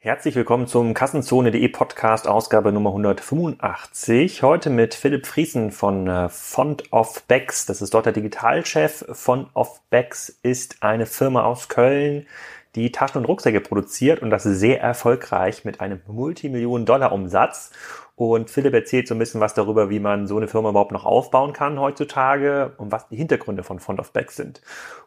Herzlich willkommen zum Kassenzone.de Podcast Ausgabe Nummer 185. Heute mit Philipp Friesen von äh, Font of Bags. Das ist dort der Digitalchef. Font of Bags ist eine Firma aus Köln, die Taschen und Rucksäcke produziert und das sehr erfolgreich mit einem Multimillionen-Dollar-Umsatz. Und Philipp erzählt so ein bisschen was darüber, wie man so eine Firma überhaupt noch aufbauen kann heutzutage und was die Hintergründe von Font of Bags sind.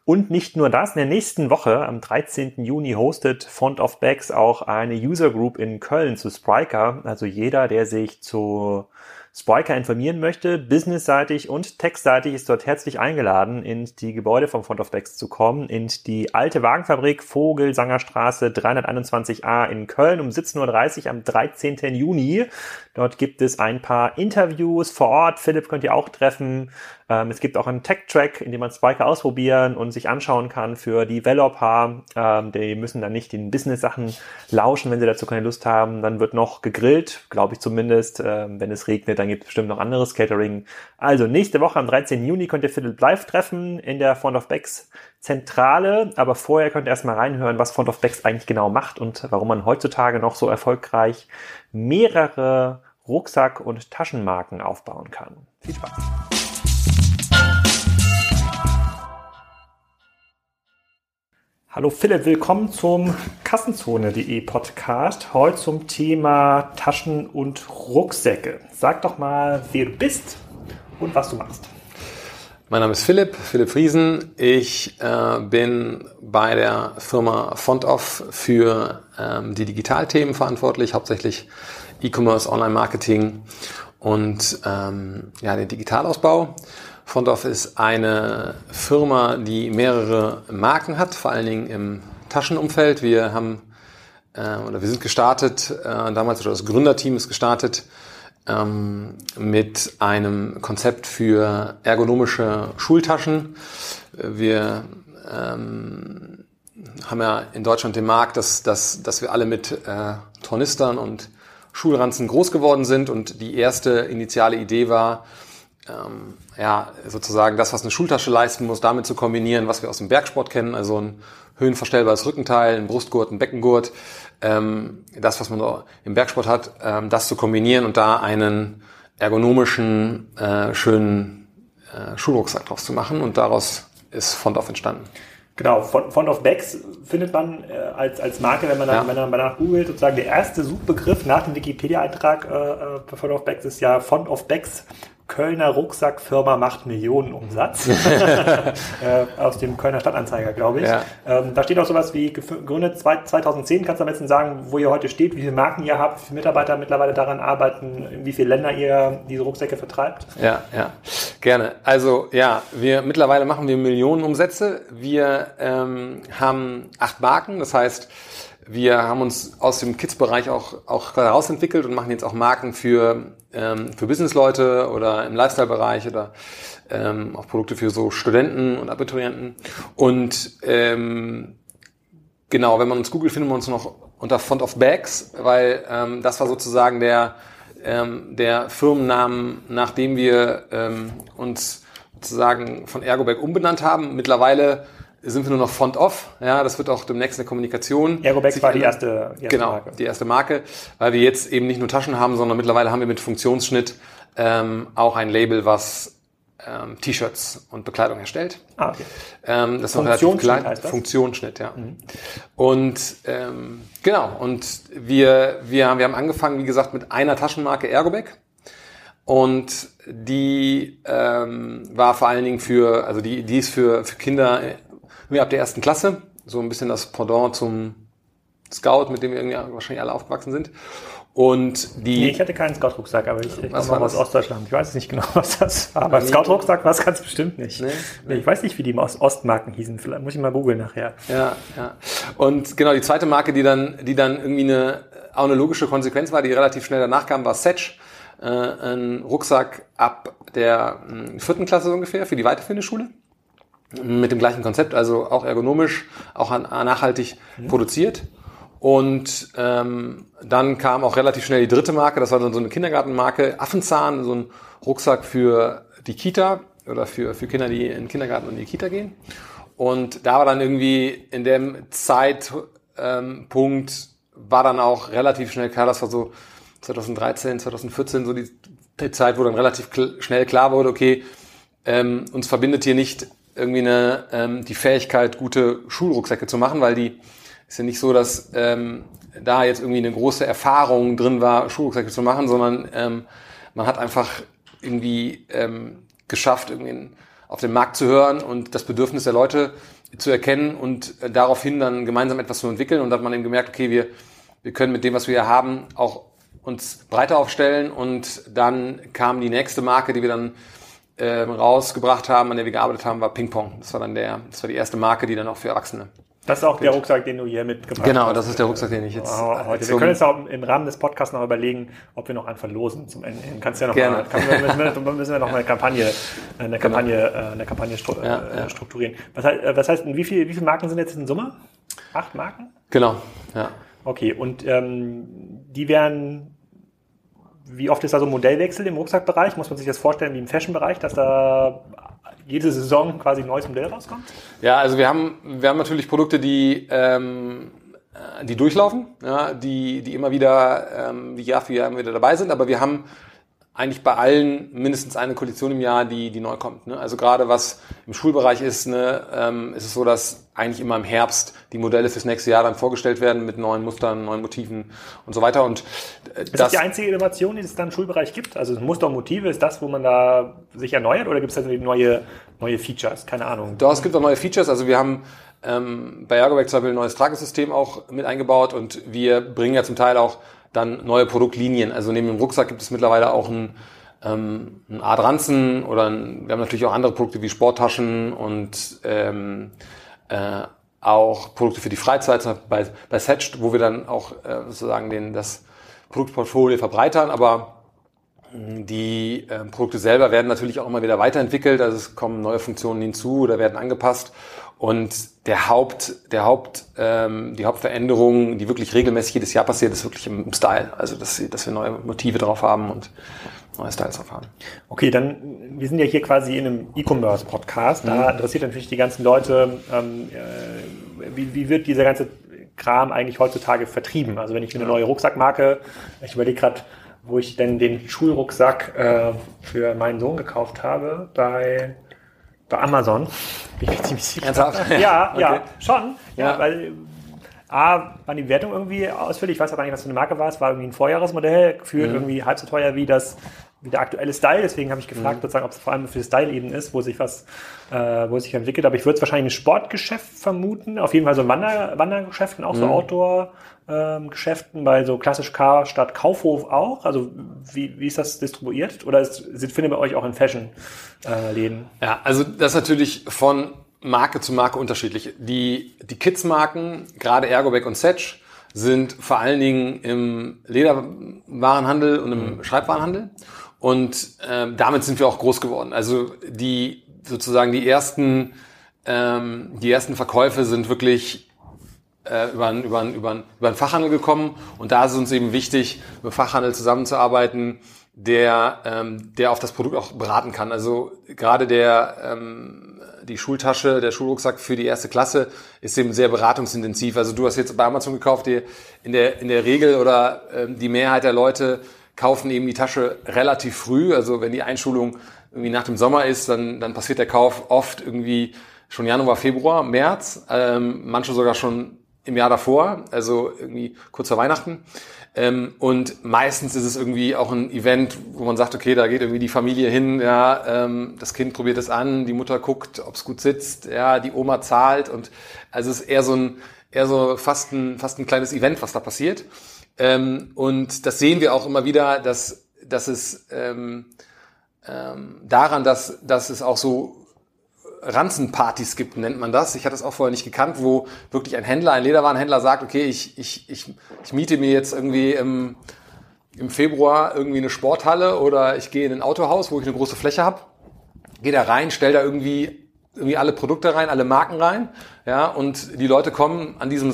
Und nicht nur das, in der nächsten Woche, am 13. Juni, hostet Font of Bags auch eine User Group in Köln zu Spriker. Also jeder, der sich zu Spriker informieren möchte, businessseitig und textseitig, ist dort herzlich eingeladen, in die Gebäude vom Front of Backs zu kommen, in die alte Wagenfabrik Vogelsangerstraße 321a in Köln um 17.30 Uhr am 13. Juni. Dort gibt es ein paar Interviews vor Ort. Philipp könnt ihr auch treffen. Ähm, es gibt auch einen Tech-Track, in dem man Spiker ausprobieren und sich anschauen kann für Developer. Ähm, die müssen dann nicht den Business-Sachen lauschen, wenn sie dazu keine Lust haben. Dann wird noch gegrillt, glaube ich zumindest. Ähm, wenn es regnet, dann gibt es bestimmt noch anderes Catering. Also nächste Woche am 13. Juni könnt ihr Philipp live treffen in der Front of Backs Zentrale. Aber vorher könnt ihr erstmal reinhören, was Front of Backs eigentlich genau macht und warum man heutzutage noch so erfolgreich mehrere Rucksack- und Taschenmarken aufbauen kann. Viel Spaß! Hallo Philipp, willkommen zum Kassenzone.de Podcast. Heute zum Thema Taschen und Rucksäcke. Sag doch mal, wer du bist und was du machst. Mein Name ist Philipp, Philipp Friesen. Ich äh, bin bei der Firma FontOff für ähm, die Digitalthemen verantwortlich, hauptsächlich E-Commerce, Online-Marketing und ähm, ja, den Digitalausbau. FontOff ist eine Firma, die mehrere Marken hat, vor allen Dingen im Taschenumfeld. Wir haben äh, oder wir sind gestartet, äh, damals oder das Gründerteam ist gestartet ähm, mit einem Konzept für ergonomische Schultaschen. Wir ähm, haben ja in Deutschland den Markt, dass, dass, dass wir alle mit äh, Tornistern und Schulranzen groß geworden sind und die erste initiale Idee war, ähm, ja, sozusagen das, was eine Schultasche leisten muss, damit zu kombinieren, was wir aus dem Bergsport kennen, also ein höhenverstellbares Rückenteil, ein Brustgurt, ein Beckengurt, ähm, das, was man so im Bergsport hat, ähm, das zu kombinieren und da einen ergonomischen, äh, schönen äh, Schulrucksack draus zu machen und daraus ist Font of entstanden. Genau, Font of Bags findet man äh, als, als Marke, wenn man, dann, ja. wenn man danach googelt, sozusagen der erste Suchbegriff nach dem Wikipedia-Eintrag äh, äh für Font of Bags ist ja Font of Bags Kölner Rucksackfirma macht Millionenumsatz. äh, aus dem Kölner Stadtanzeiger, glaube ich. Ja. Ähm, da steht auch sowas wie gegründet 2010. Kannst du am besten sagen, wo ihr heute steht, wie viele Marken ihr habt, wie viele Mitarbeiter mittlerweile daran arbeiten, in wie viele Länder ihr diese Rucksäcke vertreibt? Ja, ja, gerne. Also ja, wir mittlerweile machen wir Millionenumsätze. Wir ähm, haben acht Marken, das heißt, wir haben uns aus dem Kids-Bereich auch, auch herausentwickelt und machen jetzt auch Marken für, ähm, für Businessleute oder im Lifestyle-Bereich oder ähm, auch Produkte für so Studenten und Abiturienten. Und ähm, genau, wenn man uns googelt, findet man uns noch unter Font of Bags, weil ähm, das war sozusagen der, ähm, der Firmennamen, nachdem wir ähm, uns sozusagen von Ergobag umbenannt haben. Mittlerweile sind wir nur noch Font Off. Ja, das wird auch demnächst eine Kommunikation. Aerobex war die erste, die erste genau, Marke. die erste Marke, weil wir jetzt eben nicht nur Taschen haben, sondern mittlerweile haben wir mit Funktionsschnitt ähm, auch ein Label, was ähm, T-Shirts und Bekleidung herstellt. Ah, okay. Ähm, das ist relativ klein. Heißt das? Funktionsschnitt, ja. Mhm. Und ähm, genau, und wir, wir, wir haben angefangen, wie gesagt, mit einer Taschenmarke Ergobag. Und die ähm, war vor allen Dingen für, also die, die ist für, für Kinder wir ab der ersten Klasse, so ein bisschen das Pendant zum Scout, mit dem wir irgendwie wahrscheinlich alle aufgewachsen sind. Und die. Nee, ich hatte keinen Scout-Rucksack, aber ich, ich komme aus Ostdeutschland. Ich weiß es nicht genau, was das war. Aber nee. Scout-Rucksack war es ganz bestimmt nicht. Nee, nee. Ich weiß nicht, wie die Ostmarken hießen. Vielleicht muss ich mal googeln nachher. Ja, ja. Und genau, die zweite Marke, die dann, die dann irgendwie eine, auch eine logische Konsequenz war, die relativ schnell danach kam, war Setch. Äh, ein Rucksack ab der mh, hm, vierten Klasse ungefähr für die weiterführende Schule mit dem gleichen Konzept, also auch ergonomisch, auch nachhaltig mhm. produziert. Und ähm, dann kam auch relativ schnell die dritte Marke, das war dann so eine Kindergartenmarke, Affenzahn, so ein Rucksack für die Kita oder für, für Kinder, die in den Kindergarten und in die Kita gehen. Und da war dann irgendwie in dem Zeitpunkt war dann auch relativ schnell klar, das war so 2013, 2014 so die, die Zeit, wo dann relativ schnell klar wurde, okay, ähm, uns verbindet hier nicht irgendwie eine, ähm, die Fähigkeit, gute Schulrucksäcke zu machen, weil die ist ja nicht so, dass ähm, da jetzt irgendwie eine große Erfahrung drin war, Schulrucksäcke zu machen, sondern ähm, man hat einfach irgendwie ähm, geschafft, irgendwie auf den Markt zu hören und das Bedürfnis der Leute zu erkennen und äh, daraufhin dann gemeinsam etwas zu entwickeln. Und dann hat man eben gemerkt, okay, wir, wir können mit dem, was wir hier haben, auch uns breiter aufstellen. Und dann kam die nächste Marke, die wir dann äh, rausgebracht haben, an der wir gearbeitet haben, war Ping Pong. Das war dann der, das war die erste Marke, die dann auch für Erwachsene das ist auch der Rucksack, den du hier mitgebracht genau, hast. Genau, das ist der Rucksack, den ich jetzt oh, heute. Wir können jetzt auch im Rahmen des Podcasts noch überlegen, ob wir noch einen verlosen zum Ende. Kannst du ja noch Gerne. mal, kann, müssen, wir, müssen wir noch mal eine Kampagne, eine genau. Kampagne, genau. eine Kampagne stru ja, ja. strukturieren. Was heißt, was heißt, wie viele, wie viele Marken sind jetzt in Summe? Acht Marken? Genau, ja. Okay, und ähm, die werden wie oft ist da so ein Modellwechsel im Rucksackbereich? Muss man sich das vorstellen wie im Fashion-Bereich, dass da jede Saison quasi ein neues Modell rauskommt? Ja, also wir haben, wir haben natürlich Produkte, die, ähm, äh, die durchlaufen, ja, die, die immer wieder, ähm, wie Jahr für Jahr immer wieder dabei sind, aber wir haben eigentlich bei allen mindestens eine Kollektion im Jahr, die, die neu kommt. Ne? Also gerade was im Schulbereich ist, ne, ähm, ist es so, dass eigentlich immer im Herbst die Modelle fürs nächste Jahr dann vorgestellt werden mit neuen Mustern, neuen Motiven und so weiter. Und äh, ist das, das die einzige Innovation, die es dann im Schulbereich gibt? Also Muster und Motive, ist das, wo man da sich erneuert oder gibt es da neue, neue Features? Keine Ahnung. Doch, es gibt auch neue Features. Also wir haben ähm, bei Ergoback zum Beispiel ein neues Tragesystem auch mit eingebaut und wir bringen ja zum Teil auch dann neue Produktlinien. Also neben dem Rucksack gibt es mittlerweile auch ein, ähm, ein Art Ranzen oder ein, wir haben natürlich auch andere Produkte wie Sporttaschen und ähm, äh, auch Produkte für die Freizeit, bei, bei Setched, wo wir dann auch äh, sozusagen den, das Produktportfolio verbreitern, aber die äh, Produkte selber werden natürlich auch immer wieder weiterentwickelt, also es kommen neue Funktionen hinzu oder werden angepasst und der Haupt, der Haupt, ähm, die Hauptveränderung, die wirklich regelmäßig jedes Jahr passiert, ist wirklich im, Style. Also dass, dass wir neue Motive drauf haben und neue Styles drauf haben. Okay, dann wir sind ja hier quasi in einem E-Commerce-Podcast. Da mhm. interessiert natürlich die ganzen Leute, ähm, äh, wie, wie wird dieser ganze Kram eigentlich heutzutage vertrieben? Also wenn ich mir eine neue Rucksackmarke, ich überlege gerade, wo ich denn den Schulrucksack äh, für meinen Sohn gekauft habe, bei bei Amazon. Bin ich mir ziemlich sicher. Ernsthaft? Ja, ja, okay. schon. Ja, ja, weil A, war die Wertung irgendwie ausführlich. Ich weiß auch gar nicht, was für eine Marke war. Es war irgendwie ein Vorjahresmodell, gefühlt mhm. irgendwie halb so teuer wie das wie der aktuelle Style. Deswegen habe ich gefragt, mhm. sozusagen, ob es vor allem für Style eben ist, wo sich was, äh, wo es sich entwickelt. Aber ich würde es wahrscheinlich ein Sportgeschäft vermuten. Auf jeden Fall so Wander Wandergeschäften, auch mhm. so Outdoor. Ähm, bei so klassisch K statt Kaufhof auch? Also wie, wie ist das distribuiert? Oder ist, sind, findet bei euch auch in Fashion-Läden? Äh, ja, also das ist natürlich von Marke zu Marke unterschiedlich. Die, die Kids-Marken, gerade Ergobag und Setch, sind vor allen Dingen im Lederwarenhandel und im mhm. Schreibwarenhandel. Und ähm, damit sind wir auch groß geworden. Also die sozusagen die ersten, ähm, die ersten Verkäufe sind wirklich äh, über, über, über, über einen Fachhandel gekommen. Und da ist es uns eben wichtig, mit Fachhandel zusammenzuarbeiten, der, ähm, der auf das Produkt auch beraten kann. Also gerade der ähm, die Schultasche, der Schulrucksack für die erste Klasse ist eben sehr beratungsintensiv. Also du hast jetzt bei Amazon gekauft, die in der in der Regel oder ähm, die Mehrheit der Leute kaufen eben die Tasche relativ früh. Also wenn die Einschulung irgendwie nach dem Sommer ist, dann dann passiert der Kauf oft irgendwie schon Januar, Februar, März, ähm, manche sogar schon im Jahr davor, also irgendwie kurz vor Weihnachten. Ähm, und meistens ist es irgendwie auch ein Event, wo man sagt, okay, da geht irgendwie die Familie hin, ja, ähm, das Kind probiert es an, die Mutter guckt, ob es gut sitzt, ja, die Oma zahlt und also es ist eher so ein, eher so fast ein, fast ein kleines Event, was da passiert. Ähm, und das sehen wir auch immer wieder, dass, dass es ähm, ähm, daran, dass, dass es auch so Ranzenpartys gibt, nennt man das. Ich hatte es auch vorher nicht gekannt, wo wirklich ein Händler, ein Lederwarenhändler sagt, okay, ich, ich, ich, ich miete mir jetzt irgendwie im, im Februar irgendwie eine Sporthalle oder ich gehe in ein Autohaus, wo ich eine große Fläche habe, gehe da rein, stell da irgendwie, irgendwie alle Produkte rein, alle Marken rein, ja, und die Leute kommen an diesem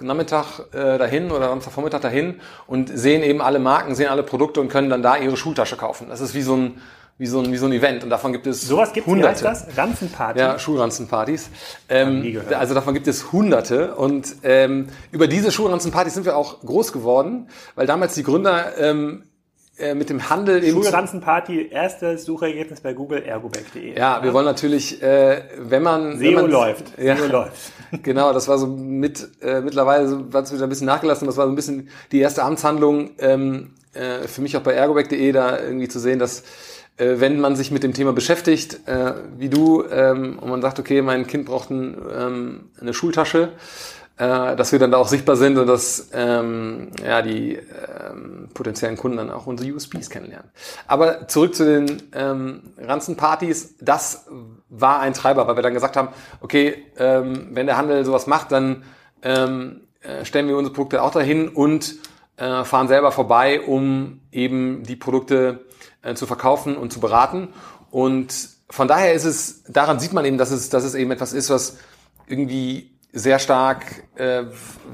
Samstagnachmittag äh, dahin oder Samstagvormittag dahin und sehen eben alle Marken, sehen alle Produkte und können dann da ihre Schultasche kaufen. Das ist wie so ein wie so ein, wie so ein Event. Und davon gibt es Sowas gibt es, wie heißt hunderte. das? Ranzenparty? Ja, Schulranzenpartys. Ähm, also davon gibt es hunderte. Und ähm, über diese Schulranzenpartys sind wir auch groß geworden, weil damals die Gründer ähm, äh, mit dem Handel eben... Schulranzenparty, erstes Suchergebnis bei Google, ergoback.de. Ja, wir wollen natürlich, äh, wenn man... wenn SEO man, läuft. Ja, SEO läuft. genau, das war so mit, äh, mittlerweile hat es wieder ein bisschen nachgelassen, das war so ein bisschen die erste Amtshandlung ähm, äh, für mich auch bei ergoback.de da irgendwie zu sehen, dass äh, wenn man sich mit dem Thema beschäftigt, äh, wie du, ähm, und man sagt, okay, mein Kind braucht ein, ähm, eine Schultasche, äh, dass wir dann da auch sichtbar sind und dass ähm, ja, die ähm, potenziellen Kunden dann auch unsere USPs kennenlernen. Aber zurück zu den ähm, Ranzenpartys, das war ein Treiber, weil wir dann gesagt haben, okay, ähm, wenn der Handel sowas macht, dann ähm, äh, stellen wir unsere Produkte auch dahin und äh, fahren selber vorbei, um eben die Produkte äh, zu verkaufen und zu beraten. Und von daher ist es, daran sieht man eben, dass es, dass es eben etwas ist, was irgendwie sehr stark äh,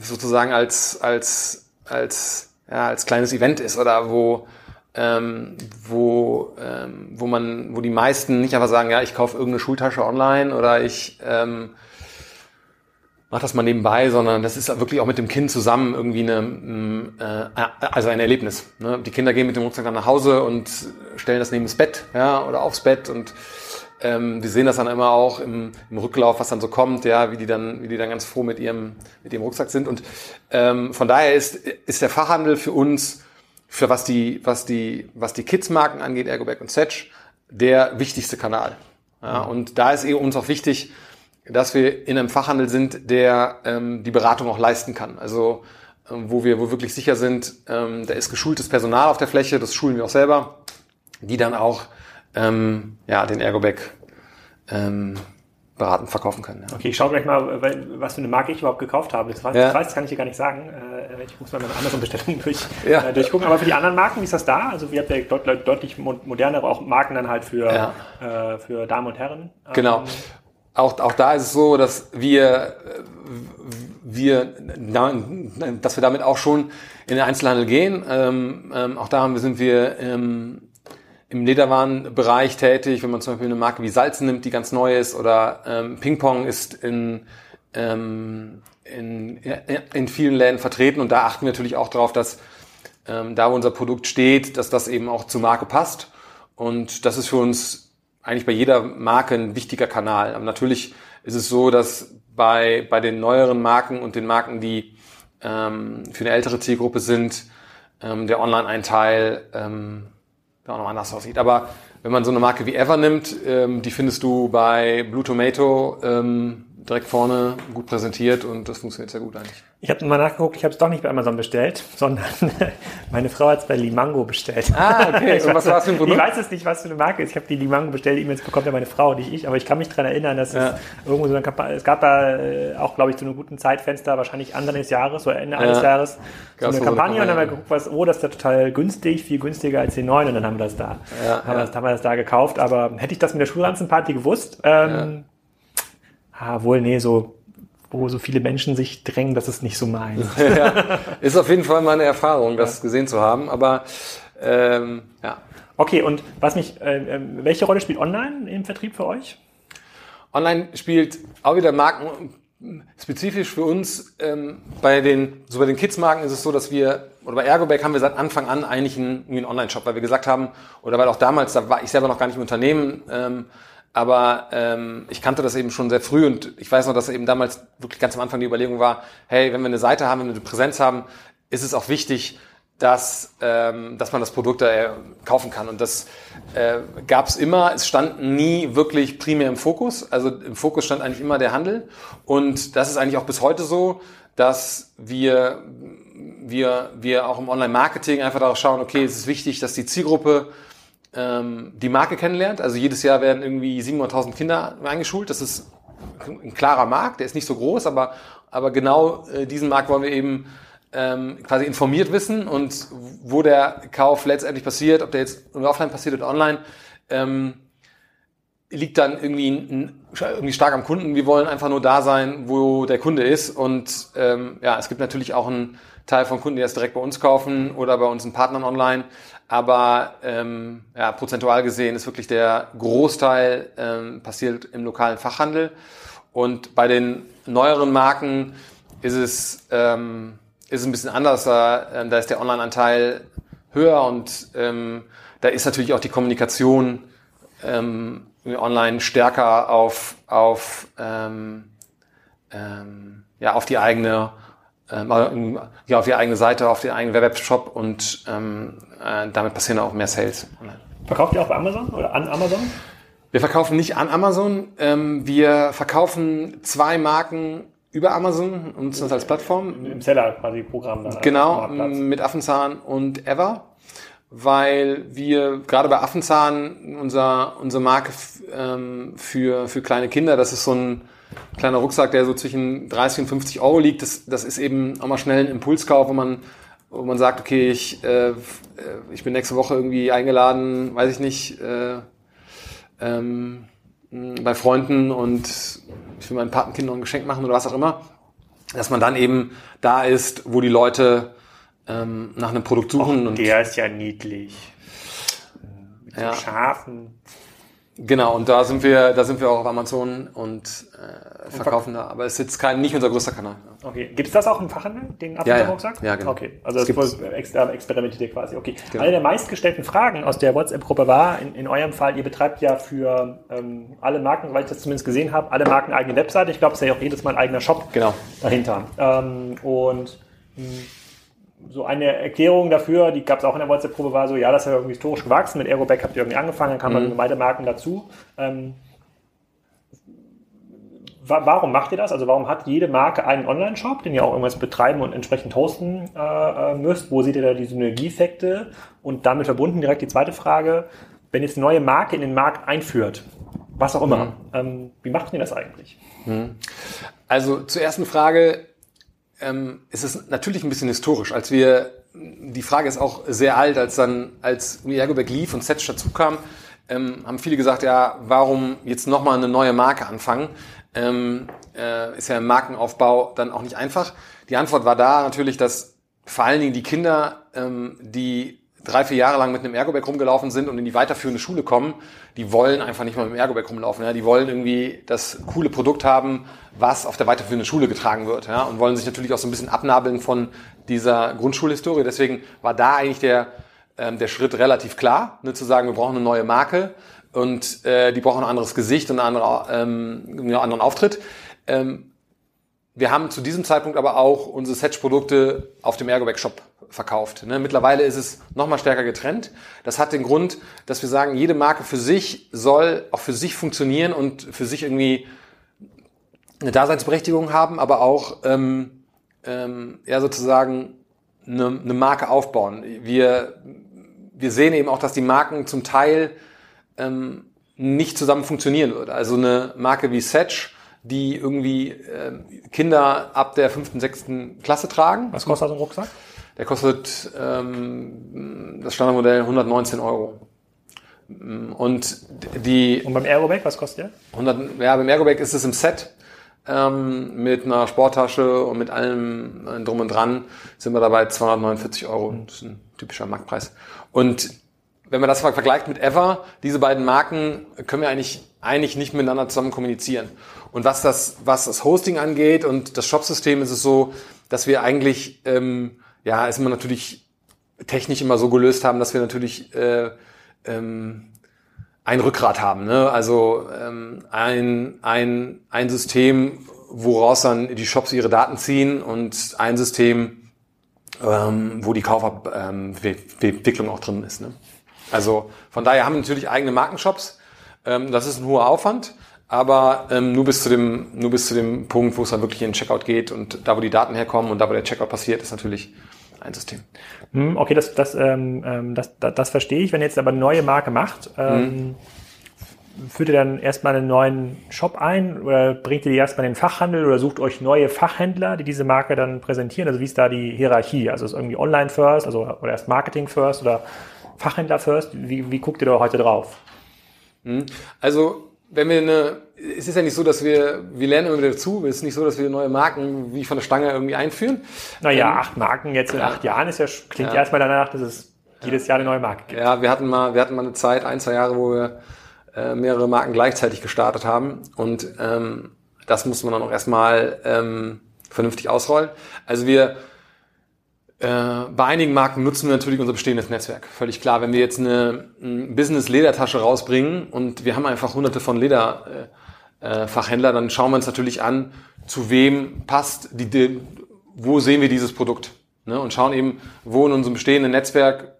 sozusagen als, als, als, ja, als kleines Event ist oder wo, ähm, wo, ähm, wo man, wo die meisten nicht einfach sagen, ja, ich kaufe irgendeine Schultasche online oder ich ähm, mach das mal nebenbei, sondern das ist wirklich auch mit dem Kind zusammen irgendwie eine, mm, äh, also ein Erlebnis. Ne? Die Kinder gehen mit dem Rucksack dann nach Hause und stellen das neben das Bett, ja, oder aufs Bett und ähm, wir sehen das dann immer auch im, im Rücklauf, was dann so kommt, ja, wie die dann, wie die dann ganz froh mit ihrem, mit ihrem Rucksack sind. Und ähm, von daher ist, ist der Fachhandel für uns, für was die, was die, was die Kids-Marken angeht, Ergoback und Setch, der wichtigste Kanal. Ja, und da ist eben uns auch wichtig, dass wir in einem Fachhandel sind, der ähm, die Beratung auch leisten kann. Also ähm, wo wir wo wirklich sicher sind, ähm, da ist geschultes Personal auf der Fläche, das schulen wir auch selber, die dann auch ähm, ja, den Ergobag ähm, beraten, verkaufen können. Ja. Okay, ich schaue gleich mal, was für eine Marke ich überhaupt gekauft habe. Das weiß, Ja. das, kann ich dir gar nicht sagen. Äh, Ich muss mal meine Amazon-Bestellung durch, Ja. äh, durchgucken. Aber für die anderen Marken, wie ist das da? Also ihr habt ja deut deutlich mo- modernere auch Marken dann halt für, Ja. äh, für Damen und Herren. Genau. Ähm, Auch, auch da ist es so, dass wir, äh, wir, dass wir damit auch schon in den Einzelhandel gehen. Ähm, ähm, auch da wir, sind wir ähm, im Lederwarenbereich tätig, wenn man zum Beispiel eine Marke wie Salzen nimmt, die ganz neu ist, oder ähm, Ping-Pong ist in, ähm, in, in vielen Läden vertreten und da achten wir natürlich auch darauf, dass ähm, da, wo unser Produkt steht, dass das eben auch zur Marke passt. Und das ist für uns eigentlich bei jeder Marke ein wichtiger Kanal. Aber natürlich ist es so, dass bei, bei den neueren Marken und den Marken, die ähm, für eine ältere Zielgruppe sind, ähm, der Online-Einteil ähm, da auch noch anders aussieht. Aber wenn man so eine Marke wie Ever nimmt, ähm, die findest du bei Blue Tomato ähm, direkt vorne gut präsentiert und das funktioniert sehr gut eigentlich. Ich habe mal nachgeguckt, ich habe es doch nicht bei Amazon bestellt, sondern meine Frau hat es bei Limango bestellt. Ah, okay. Und was war das für ein Ich Produkt? weiß es nicht, was für eine Marke ist. Ich habe die Limango bestellt, E-Mails bekommt ja meine Frau, nicht ich, aber ich kann mich daran erinnern, dass Ja. es irgendwo so eine Kampagne, es gab da äh, auch, glaube ich, zu einem guten Zeitfenster, wahrscheinlich Anfang des Jahres oder Ende eines Jahres, so eine so eine Kampagne und dann haben wir geguckt, was, oh, das ist ja total günstig, viel günstiger als die neuen und dann haben wir das da, Ja, haben, Wir ja. das, haben wir das da gekauft, aber hätte ich das mit der Schulranzenparty gewusst, ähm, ah, wohl, nee, so, wo so viele Menschen sich drängen, das ist nicht so meins. Ist auf jeden Fall meine Erfahrung, das gesehen zu haben. Aber ähm, ja, Okay, und was mich, äh, äh, welche Rolle spielt online im Vertrieb für euch? Online spielt auch wieder Marken spezifisch für uns. Ähm, bei den so bei den Kids-Marken ist es so, dass wir oder bei Ergobag haben wir seit Anfang an eigentlich einen, einen Online-Shop, weil wir gesagt haben oder weil auch damals da war ich selber noch gar nicht im Unternehmen. Ähm, aber ähm, ich kannte das eben schon sehr früh und ich weiß noch, dass eben damals wirklich ganz am Anfang die Überlegung war, hey, wenn wir eine Seite haben, wenn wir eine Präsenz haben, ist es auch wichtig, dass, ähm, dass man das Produkt da äh, kaufen kann. Und das äh, gab es immer. Es stand nie wirklich primär im Fokus. Also im Fokus stand eigentlich immer der Handel. Und das ist eigentlich auch bis heute so, dass wir, wir, wir auch im Online-Marketing einfach darauf schauen, okay, es ist wichtig, dass die Zielgruppe ähm, die Marke kennenlernt. Also jedes Jahr werden irgendwie 700.000 Kinder eingeschult. Das ist ein klarer Markt, der ist nicht so groß, aber, aber genau äh, diesen Markt wollen wir eben ähm, quasi informiert wissen und wo der Kauf letztendlich passiert, ob der jetzt offline passiert oder online, ähm, liegt dann irgendwie, irgendwie stark am Kunden. Wir wollen einfach nur da sein, wo der Kunde ist. Und ähm, ja, es gibt natürlich auch einen Teil von Kunden, die das direkt bei uns kaufen oder bei unseren Partnern online. Aber ähm, ja, prozentual gesehen ist wirklich der Großteil ähm, passiert im lokalen Fachhandel. Und bei den neueren Marken ist es, ähm, ist es ein bisschen anders. Da, äh, da ist der Online-Anteil höher und ähm, da ist natürlich auch die Kommunikation ähm, online stärker auf, auf, ähm, ähm, ja, auf die eigene ähm, ja, auf die eigene Seite, auf den eigenen Webshop und ähm, äh, damit passieren auch mehr Sales. Verkauft ihr auch bei Amazon oder an Amazon? Wir verkaufen nicht an Amazon. Ähm, wir verkaufen zwei Marken über Amazon und nutzen das als Plattform. Im Seller quasi Programm. Dann genau, mit Affenzahn und Ever weil wir gerade bei Affenzahn unser, unsere Marke ähm, für, für kleine Kinder, das ist so ein kleiner Rucksack, der so zwischen 30 und 50 Euro liegt. Das, das ist eben auch mal schnell ein Impulskauf, wo man, wo man sagt, okay, ich, äh, ich bin nächste Woche irgendwie eingeladen, weiß ich nicht, äh, ähm, bei Freunden und ich will meinen Patenkindern ein Geschenk machen oder was auch immer. Dass man dann eben da ist, wo die Leute ähm, nach einem Produkt suchen. Och, und der ist ja niedlich. Mit ja. Schafen. Genau, und da sind wir, da sind wir auch auf Amazon und äh, verkaufen da. Aber es ist jetzt kein, nicht unser größter Kanal. Okay. Gibt es das auch im Fachhandel, den Apfelrucksack? Ja, ja. ja, genau. Okay. Also das extra experimentiert ihr quasi. Okay. Genau. Eine der meistgestellten Fragen aus der WhatsApp-Gruppe war, in, in eurem Fall, ihr betreibt ja für ähm, alle Marken, weil ich das zumindest gesehen habe, alle Marken eigene Webseite. Ich glaube, es ist ja auch jedes Mal ein eigener Shop genau. dahinter. Ähm, und mh, hm, so eine Erklärung dafür, die gab es auch in der WhatsApp-Probe, war so, ja, das ist ja irgendwie historisch gewachsen, mit Aeroback habt ihr irgendwie angefangen, dann kamen mhm. beide Marken dazu. Ähm, warum macht ihr das? Also warum hat jede Marke einen Online-Shop, den ihr auch irgendwas betreiben und entsprechend hosten äh, äh, müsst? Wo seht ihr da die Synergieeffekte? Und damit verbunden direkt die zweite Frage, wenn jetzt eine neue Marke in den Markt einführt, was auch immer, mhm. ähm, wie macht ihr das eigentlich? Mhm. Also zur ersten Frage, ähm, ist natürlich ein bisschen historisch. Als wir, die Frage ist auch sehr alt, als dann, als Ergoberg lief und Setch dazu kam, ähm, haben viele gesagt, ja, warum jetzt nochmal eine neue Marke anfangen? Ähm, äh, ist ja im Markenaufbau dann auch nicht einfach. Die Antwort war da natürlich, dass vor allen Dingen die Kinder, ähm, die drei, vier Jahre lang mit einem Ergobag rumgelaufen sind und in die weiterführende Schule kommen, die wollen einfach nicht mal mit dem Ergobag rumlaufen. Ja? Die wollen irgendwie das coole Produkt haben, was auf der weiterführenden Schule getragen wird. Ja? Und wollen sich natürlich auch so ein bisschen abnabeln von dieser Grundschulhistorie. Deswegen war da eigentlich der, ähm, der Schritt relativ klar, ne, zu sagen, wir brauchen eine neue Marke und äh, die brauchen ein anderes Gesicht und einen anderen, ähm, einen anderen Auftritt. Ähm, wir haben zu diesem Zeitpunkt aber auch unsere Setch-Produkte auf dem Ergobag Shop verkauft. Ne? Mittlerweile ist es nochmal stärker getrennt. Das hat den Grund, dass wir sagen, jede Marke für sich soll auch für sich funktionieren und für sich irgendwie eine Daseinsberechtigung haben, aber auch ähm, ähm, ja sozusagen eine, eine Marke aufbauen. Wir, wir sehen eben auch, dass die Marken zum Teil ähm, nicht zusammen funktionieren würde. Also eine Marke wie Setch die irgendwie äh, Kinder ab der fünften, sechsten Klasse tragen. Was kostet so ein Rucksack? Der kostet ähm, das Standardmodell 119 Euro. Und die. Und beim Aerobag, was kostet der? 100, ja, beim Aerobag ist es im Set ähm, mit einer Sporttasche und mit allem äh, drum und dran sind wir dabei 249 Euro. Das ist ein typischer Marktpreis. Und wenn man das vergleicht mit Ever, diese beiden Marken können wir eigentlich, eigentlich nicht miteinander zusammen kommunizieren. Und was das, was das Hosting angeht und das Shopsystem ist es so, dass wir eigentlich, ähm, ja, ist immer natürlich technisch immer so gelöst haben, dass wir natürlich äh, ähm, ein Rückgrat haben. Ne? Also ähm, ein, ein, ein System, woraus dann die Shops ihre Daten ziehen und ein System, ähm, wo die Kaufabwicklung ähm, auch drin ist. Ne? Also von daher haben wir natürlich eigene Markenshops. Ähm, das ist ein hoher Aufwand, aber ähm, nur bis zu dem nur bis zu dem Punkt, wo es dann wirklich in den Checkout geht und da, wo die Daten herkommen und da, wo der Checkout passiert, ist natürlich ein System. Hm, okay, das, das, ähm, ähm, das, das, das verstehe ich. Wenn ihr jetzt aber eine neue Marke macht, ähm, mhm. führt ihr dann erstmal einen neuen Shop ein oder bringt ihr die erstmal in den Fachhandel oder sucht euch neue Fachhändler, die diese Marke dann präsentieren? Also wie ist da die Hierarchie? Also ist irgendwie Online first, also oder erst Marketing first oder Fachhändler first? Wie, wie guckt ihr da heute drauf? Hm. Also wenn wir eine, es ist ja nicht so, dass wir, wir lernen immer wieder dazu. Es ist nicht so, dass wir neue Marken wie von der Stange irgendwie einführen. Naja, ähm, acht Marken jetzt in ja. acht Jahren ist ja, klingt ja. erstmal danach, dass es jedes Jahr eine neue Marke gibt. Ja, wir hatten mal, wir hatten mal eine Zeit, ein, zwei Jahre, wo wir äh, mehrere Marken gleichzeitig gestartet haben. Und ähm, das muss man dann auch erstmal ähm, vernünftig ausrollen. Also wir bei einigen Marken nutzen wir natürlich unser bestehendes Netzwerk. Völlig klar. Wenn wir jetzt eine, Business-Ledertasche rausbringen und wir haben einfach hunderte von Lederfachhändler, äh, dann schauen wir uns natürlich an, zu wem passt die, die wo sehen wir dieses Produkt. Ne? Und schauen eben, wo in unserem bestehenden Netzwerk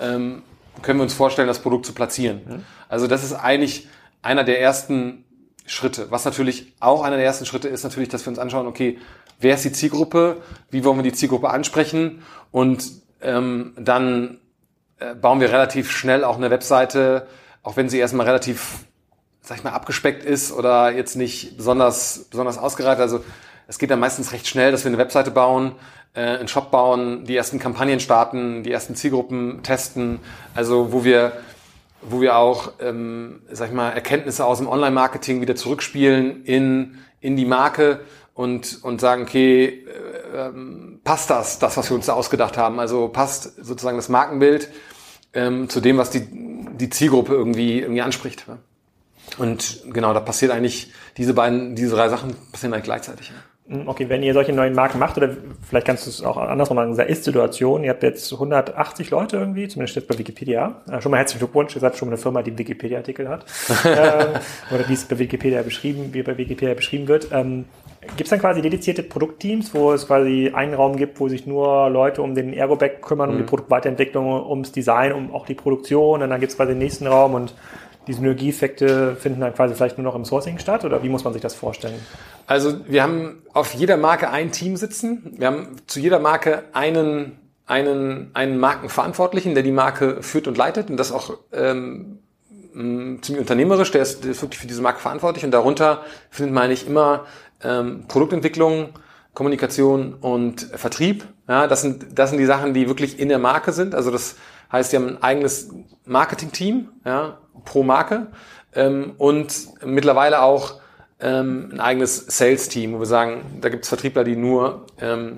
ähm, können wir uns vorstellen, das Produkt zu platzieren. Mhm. Also das ist eigentlich einer der ersten Schritte. Was natürlich auch einer der ersten Schritte ist, natürlich, dass wir uns anschauen, okay, wer ist die Zielgruppe, wie wollen wir die Zielgruppe ansprechen? Und ähm, dann äh, bauen wir relativ schnell auch eine Webseite, auch wenn sie erstmal relativ, sag ich mal, abgespeckt ist oder jetzt nicht besonders, besonders ausgereift. Also es geht dann meistens recht schnell, dass wir eine Webseite bauen, äh, einen Shop bauen, die ersten Kampagnen starten, die ersten Zielgruppen testen, also wo wir wo wir auch, ähm, sag ich mal, Erkenntnisse aus dem Online-Marketing wieder zurückspielen in, in die Marke und, und sagen, okay, äh, ähm, passt das, das, was wir uns da ausgedacht haben? Also passt sozusagen das Markenbild ähm, zu dem, was die, die Zielgruppe irgendwie, irgendwie anspricht. Ja? Und genau, da passiert eigentlich, diese beiden, diese drei Sachen passieren eigentlich gleichzeitig. Ja. Hm, okay, wenn ihr solche neuen Marken macht, oder vielleicht kannst du es auch andersrum sagen, Ist-Situation, ihr habt jetzt 180 Leute irgendwie, zumindest jetzt bei Wikipedia. Äh, schon mal herzlichen Glückwunsch, ihr seid schon mal eine Firma, die Wikipedia-Artikel hat. ähm, oder wie es bei Wikipedia beschrieben, wie bei Wikipedia beschrieben wird. Ähm, Gibt es dann quasi dedizierte Produktteams, wo es quasi einen Raum gibt, wo sich nur Leute um den Ergo-Back kümmern, um die mhm. Produktweiterentwicklung, ums Design, um auch die Produktion und dann gibt es quasi den nächsten Raum und die Synergieeffekte finden dann quasi vielleicht nur noch im Sourcing statt oder wie muss man sich das vorstellen? Also wir haben auf jeder Marke ein Team sitzen. Wir haben zu jeder Marke einen, einen, einen Markenverantwortlichen, der die Marke führt und leitet und das auch ähm, ziemlich unternehmerisch, der ist, der ist wirklich für diese Marke verantwortlich und darunter findet man eigentlich immer ähm, Produktentwicklung, Kommunikation und Vertrieb. Ja, das sind, das sind die Sachen, die wirklich in der Marke sind. Also das heißt, die haben ein eigenes Marketing-Team, ja, pro Marke ähm, und mittlerweile auch ähm, ein eigenes Sales-Team, wo wir sagen, da gibt es Vertriebler, die nur ähm,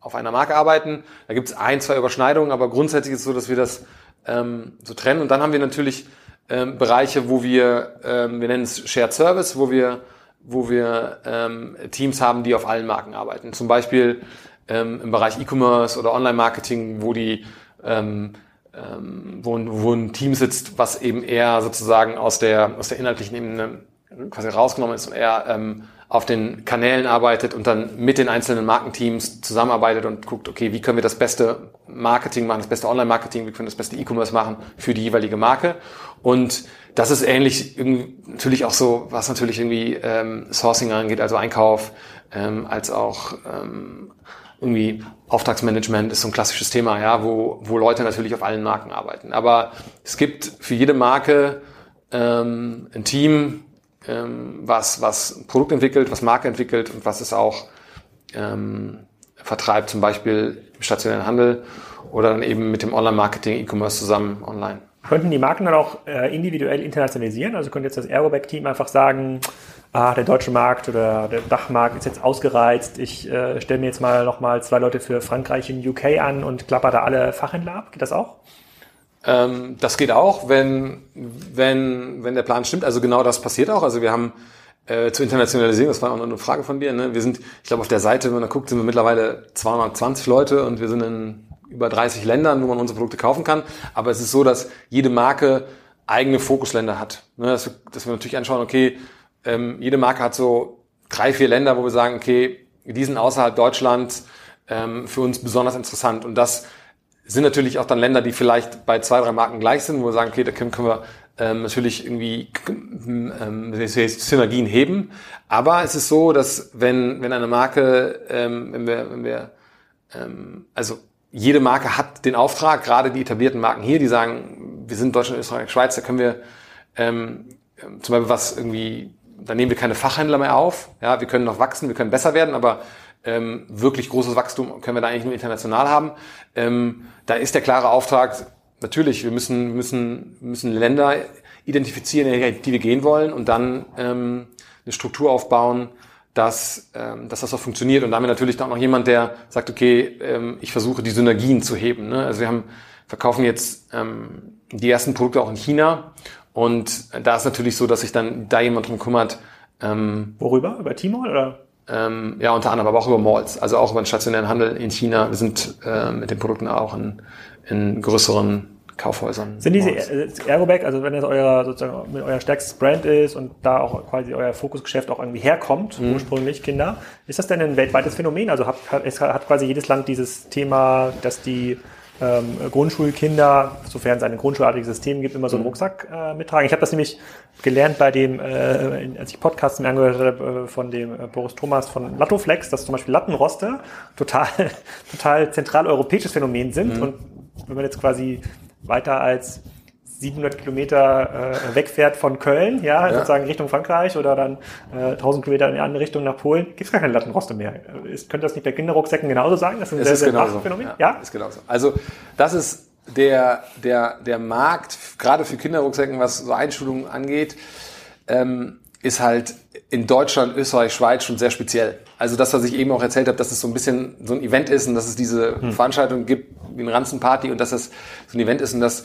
auf einer Marke arbeiten. Da gibt es ein, zwei Überschneidungen, aber grundsätzlich ist es so, dass wir das ähm, so trennen. Und dann haben wir natürlich ähm, Bereiche, wo wir, ähm, wir nennen es Shared Service, wo wir, wo wir ähm, Teams haben, die auf allen Marken arbeiten. Zum Beispiel ähm, im Bereich E-Commerce oder Online-Marketing, wo die ähm, ähm, wo, wo ein Team sitzt, was eben eher sozusagen aus der, aus der inhaltlichen Ebene quasi rausgenommen ist und eher ähm, auf den Kanälen arbeitet und dann mit den einzelnen Markenteams zusammenarbeitet und guckt, okay, wie können wir das beste Marketing machen, das beste Online-Marketing, wie können wir das beste E-Commerce machen für die jeweilige Marke. Und das ist ähnlich natürlich auch so, was natürlich irgendwie ähm, Sourcing angeht, also Einkauf, ähm, als auch ähm, irgendwie Auftragsmanagement ist so ein klassisches Thema, ja, wo, wo Leute natürlich auf allen Marken arbeiten. Aber es gibt für jede Marke ähm, ein Team, ähm, was, was Produkt entwickelt, was Marke entwickelt und was es auch ähm, vertreibt, zum Beispiel im stationären Handel oder dann eben mit dem Online-Marketing, E-Commerce zusammen online. Könnten die Marken dann auch äh, individuell internationalisieren? Also könnte jetzt das Aeroback-Team einfach sagen, ah, der deutsche Markt oder der Dachmarkt ist jetzt ausgereizt, ich äh, stelle mir jetzt mal nochmal zwei Leute für Frankreich in UK an und klapper da alle Fachhändler ab. Geht das auch? Ähm, das geht auch, wenn, wenn, wenn der Plan stimmt. Also genau das passiert auch. Also wir haben äh, zu internationalisieren, das war auch noch eine Frage von dir. Ne? Wir sind, ich glaube, auf der Seite, wenn man da guckt, sind wir mittlerweile 220 Leute und wir sind in über 30 Ländern, wo man unsere Produkte kaufen kann. Aber es ist so, dass jede Marke eigene Fokusländer hat. Ne? Dass, wir, dass wir natürlich anschauen, okay, ähm, jede Marke hat so drei, vier Länder, wo wir sagen, okay, die sind außerhalb Deutschlands ähm, für uns besonders interessant. Und das sind natürlich auch dann Länder, die vielleicht bei zwei, drei Marken gleich sind, wo wir sagen, okay, da können, können wir ähm, natürlich irgendwie ähm, Synergien heben. Aber es ist so, dass wenn, wenn eine Marke, ähm, wenn wir, wenn wir ähm, also jede Marke hat den Auftrag, gerade die etablierten Marken hier, die sagen, wir sind Deutschland, Österreich, Schweiz, da können wir ähm, zum Beispiel was irgendwie da nehmen wir keine Fachhändler mehr auf. Ja, wir können noch wachsen, wir können besser werden, aber ähm, wirklich großes Wachstum können wir da eigentlich nur international haben. Ähm, da ist der klare Auftrag, natürlich, wir müssen, müssen, müssen Länder identifizieren, die wir gehen wollen und dann ähm, eine Struktur aufbauen, dass, ähm, dass das auch funktioniert und damit natürlich dann auch noch jemand, der sagt, okay, ähm, ich versuche die Synergien zu heben. Ne? Also wir haben verkaufen jetzt ähm, die ersten Produkte auch in China und da ist natürlich so, dass sich dann da jemand drum kümmert. Ähm, Worüber? Über Tmall oder? Ähm, ja, unter anderem, aber auch über Malls, also auch über den stationären Handel in China. Wir sind äh, mit den Produkten auch in, in größeren Kaufhäusern. Sind diese äh, Ergobag, also wenn das euer sozusagen mit euer stärkstes Brand ist und da auch quasi euer Fokusgeschäft auch irgendwie herkommt, mhm. ursprünglich Kinder, ist das denn ein weltweites Phänomen? Also hat, hat, hat quasi jedes Land dieses Thema, dass die ähm, Grundschulkinder, sofern es ein grundschulartiges System gibt, immer so einen mhm. Rucksack äh, mittragen. Ich habe das nämlich gelernt bei dem, äh, als ich Podcasts mir angehört habe, äh, von dem äh, Boris Thomas von Lattoflex, dass zum Beispiel Lattenroste total, total zentraleuropäisches Phänomen sind. Mhm. Und wenn man jetzt quasi weiter als 700 Kilometer äh, wegfährt von Köln, ja, ja, sozusagen Richtung Frankreich oder dann äh, 1000 Kilometer in die andere Richtung nach Polen, gibt es gar keine Lattenroste mehr. Ist, könnte das nicht bei Kinderrucksäcken genauso sagen? Das ist ein es sehr, sehr genauso. Phänomen? Ja, ja, ist genauso. Also das ist der, der, der Markt, gerade für Kinderrucksäcken, was so Einschulungen angeht, ähm, ist halt in Deutschland, Österreich, Schweiz schon sehr speziell. Also das, was ich eben auch erzählt habe, dass es so ein bisschen so ein Event ist und dass es diese hm. Veranstaltung gibt, wie ein Ranzenparty und dass es so ein Event ist und dass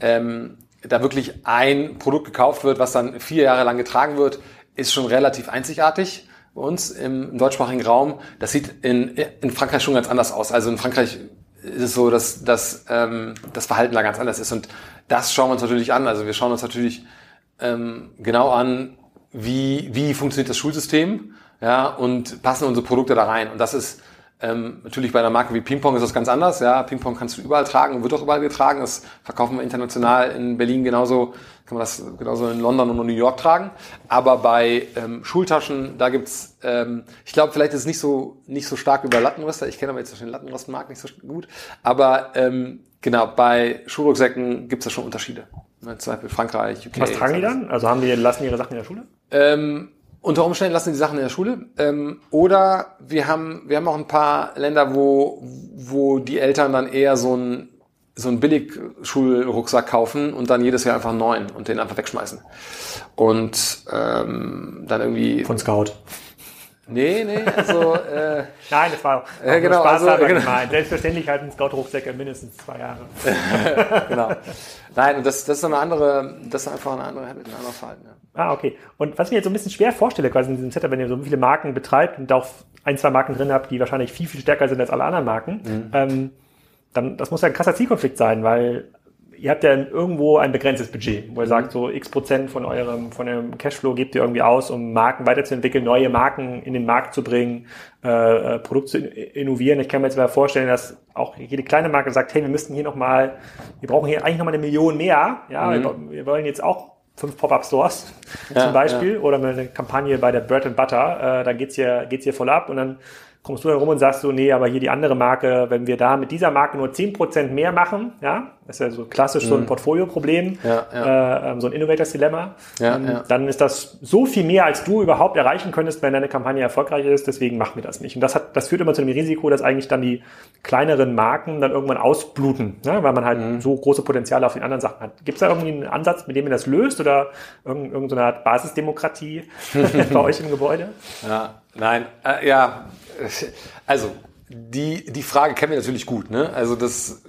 ähm, da wirklich ein Produkt gekauft wird, was dann vier Jahre lang getragen wird, ist schon relativ einzigartig bei uns im, im deutschsprachigen Raum. Das sieht in, in Frankreich schon ganz anders aus. Also in Frankreich ist es so, dass, dass ähm, das Verhalten da ganz anders ist. Und das schauen wir uns natürlich an. Also wir schauen uns natürlich ähm, genau an, wie, wie funktioniert das Schulsystem ja, und passen unsere Produkte da rein. Und das ist ähm, natürlich bei einer Marke wie Ping-Pong ist das ganz anders. Ja, Ping-Pong kannst du überall tragen und wird auch überall getragen. Das verkaufen wir international in Berlin genauso, kann man das genauso in London und New York tragen. Aber bei ähm, Schultaschen, da gibt's, ähm, ich glaube, vielleicht ist es nicht so nicht so stark über Lattenröster. Ich kenne aber jetzt den Lattenrostmarkt nicht so gut. Aber ähm, genau, bei Schulrucksäcken gibt's da schon Unterschiede. Zum Beispiel Frankreich, UK. Was tragen die dann? Also haben die lassen ihre Sachen in der Schule? Ähm, unter Umständen lassen die Sachen in der Schule. Ähm, oder wir haben, wir haben auch ein paar Länder, wo, wo die Eltern dann eher so ein so einen Billigschulrucksack kaufen und dann jedes Jahr einfach einen neuen und den einfach wegschmeißen. Und ähm, dann irgendwie. Von Scout. Nee, nee, also. Äh, Nein, das war auch äh, genau, Spaß also, genau. gemeint. Selbstverständlich halten Scout-Rucksäcke mindestens zwei Jahre. genau. Nein, und das, das ist eine andere, das ist einfach eine andere, ein anderer Verhalten. Ja. Ah, okay. Und was ich mir jetzt so ein bisschen schwer vorstelle, quasi in diesem Setup, wenn ihr so viele Marken betreibt und auch ein, zwei Marken drin habt, die wahrscheinlich viel, viel stärker sind als alle anderen Marken, mhm. ähm, dann, das muss ja ein krasser Zielkonflikt sein, weil ihr habt ja irgendwo ein begrenztes Budget, wo ihr mhm. sagt, so x Prozent von eurem, von eurem Cashflow gebt ihr irgendwie aus, um Marken weiterzuentwickeln, neue Marken in den Markt zu bringen, äh, äh Produkte zu innovieren. Ich kann mir jetzt mal vorstellen, dass auch jede kleine Marke sagt, hey, wir müssten hier nochmal, wir brauchen hier eigentlich nochmal eine Million mehr. Ja, mhm. wir, wir wollen jetzt auch fünf Pop-Up-Stores ja, zum Beispiel ja. oder eine Kampagne bei der Bread and Butter, äh, da geht's hier, geht's hier voll ab und dann kommst du dann rum und sagst so, nee, aber hier die andere Marke, wenn wir da mit dieser Marke nur zehn Prozent mehr machen, ja, das ist ja so klassisch so ein mhm. Portfolio-Problem, ja, ja. Äh, ähm, so ein Innovators Dilemma, ja, ähm, ja. dann ist das so viel mehr, als du überhaupt erreichen könntest, wenn deine Kampagne erfolgreich ist, deswegen machen wir das nicht. Und das hat, das führt immer zu dem Risiko, dass eigentlich dann die kleineren Marken dann irgendwann ausbluten, ne? weil man halt mhm. so große Potenziale auf den anderen Sachen hat. Gibt es da irgendwie einen Ansatz, mit dem ihr das löst oder irgendeine irgend so Art Basisdemokratie bei euch im Gebäude? Ja, nein, äh, ja, also die, die Frage kennen wir natürlich gut. Ne? Also das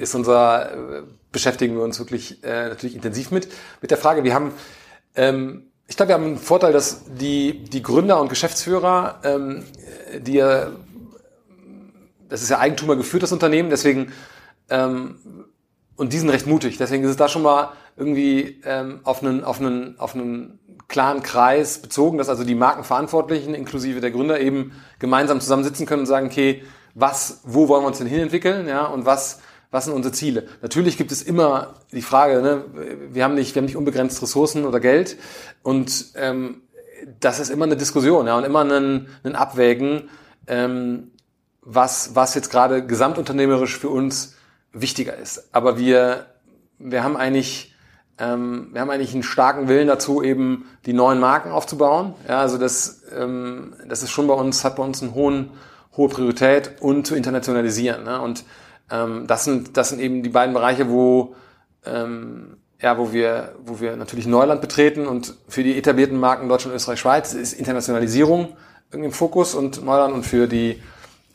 ist unser, äh, beschäftigen wir uns wirklich äh, natürlich intensiv mit, mit der Frage. Wir haben, ähm, ich glaube, wir haben einen Vorteil, dass die, die Gründer und Geschäftsführer, ähm, die ja, das ist ja Eigentümer geführt, das Unternehmen, deswegen, ähm, und die sind recht mutig, deswegen ist es da schon mal irgendwie ähm, auf einen, auf einen, auf einen klaren Kreis bezogen, dass also die Markenverantwortlichen inklusive der Gründer eben gemeinsam zusammensitzen können und sagen, okay, was, wo wollen wir uns denn hinentwickeln, ja, und was, was sind unsere Ziele? Natürlich gibt es immer die Frage, ne, wir haben nicht, wir haben nicht unbegrenzt Ressourcen oder Geld und ähm, das ist immer eine Diskussion, ja, und immer ein, ein Abwägen, ähm, was, was jetzt gerade gesamtunternehmerisch für uns wichtiger ist. Aber wir, wir haben eigentlich ähm, wir haben eigentlich einen starken Willen dazu, eben die neuen Marken aufzubauen. Ja, also das, ähm, das ist schon bei uns, hat bei uns einen hohen, hohe Priorität und zu internationalisieren. Ne? Und ähm, das sind, das sind eben die beiden Bereiche, wo ähm, ja, wo wir, wo wir natürlich Neuland betreten und für die etablierten Marken Deutschland, Österreich, Schweiz ist Internationalisierung im Fokus und Neuland und für die,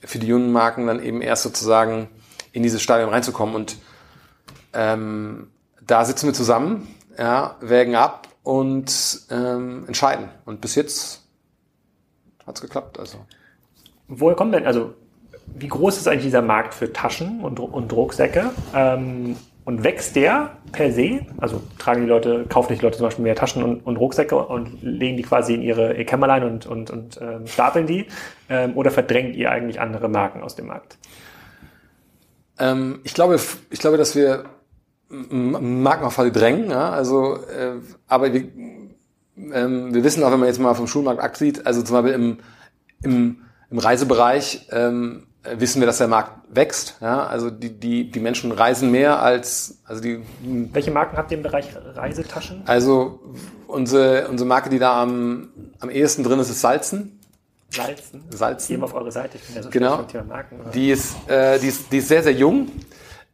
für die jungen Marken dann eben erst sozusagen in dieses Stadion reinzukommen und ähm, da sitzen wir zusammen, ja, wägen ab und ähm, entscheiden. Und bis jetzt hat's geklappt. Also. Woher kommt denn, also wie groß ist eigentlich dieser Markt für Taschen und, und Rucksäcke? Ähm, und wächst der per se? Also tragen die Leute, kaufen die Leute zum Beispiel mehr Taschen und, und Rucksäcke und legen die quasi in ihre ihr Kämmerlein und, und, und ähm, stapeln die? Ähm, oder verdrängt ihr eigentlich andere Marken aus dem Markt? Ähm, ich glaube, ich glaube, dass wir Markenaufwand drängen, ja, also, äh, aber wir, ähm, wir wissen auch, wenn man jetzt mal vom Schulmarkt ab sieht, also zum Beispiel im, im, im Reisebereich ähm, wissen wir, dass der Markt wächst. Ja? Also die, die, die Menschen reisen mehr als also die. Welche Marken habt ihr im Bereich Reisetaschen? Also unsere, unsere Marke, die da am, am ehesten drin ist, ist Salzen. Salzen. Salzen. Gehen auf eure Seite. Ich bin ja so genau. Thema Marken. Die ist, äh, die ist, die ist sehr, sehr jung.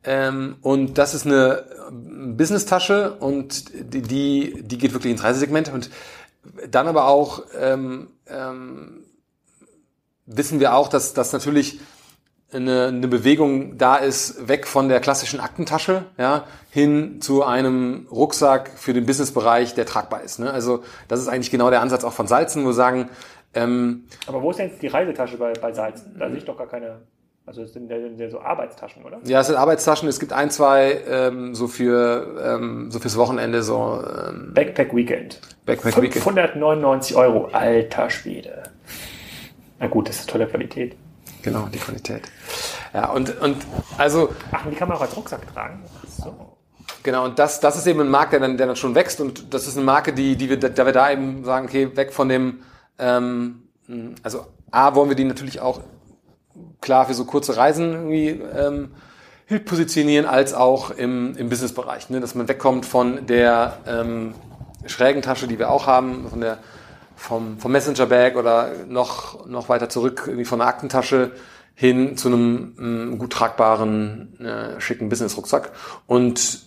Ähm, und das ist eine Business-Tasche und die, die, die geht wirklich ins Reisesegment. Und dann aber auch ähm, ähm, wissen wir auch, dass, dass natürlich eine, eine Bewegung da ist, weg von der klassischen Aktentasche, ja, hin zu einem Rucksack für den Businessbereich, der tragbar ist. Ne? Also das ist eigentlich genau der Ansatz auch von Salzen, wo wir sagen, ähm, Aber wo ist denn jetzt die Reisetasche bei, bei Salzen? Da sehe ich doch gar keine. Also es sind ja so Arbeitstaschen, oder? Ja, es sind Arbeitstaschen. Es gibt ein, zwei ähm, so für ähm, so fürs Wochenende so ähm, Backpack Weekend. Backpack 599 Weekend. Euro, alter Schwede. Na gut, das ist tolle Qualität. Genau, die Qualität. Ja, und, und also. Ach, und die kann man auch als Rucksack tragen. Ach so. Genau, und das, das ist eben ein Markt, der dann, der dann schon wächst und das ist eine Marke, die, die wir, da wir da eben sagen, okay, weg von dem, ähm, also A, wollen wir die natürlich auch klar für so kurze Reisen irgendwie ähm, positionieren, als auch im, im Businessbereich, ne? dass man wegkommt von der ähm, schrägen Tasche, die wir auch haben, von der vom, vom Messenger-Bag oder noch, noch weiter zurück, irgendwie von der Aktentasche hin zu einem ähm, gut tragbaren, äh, schicken Business-Rucksack. Und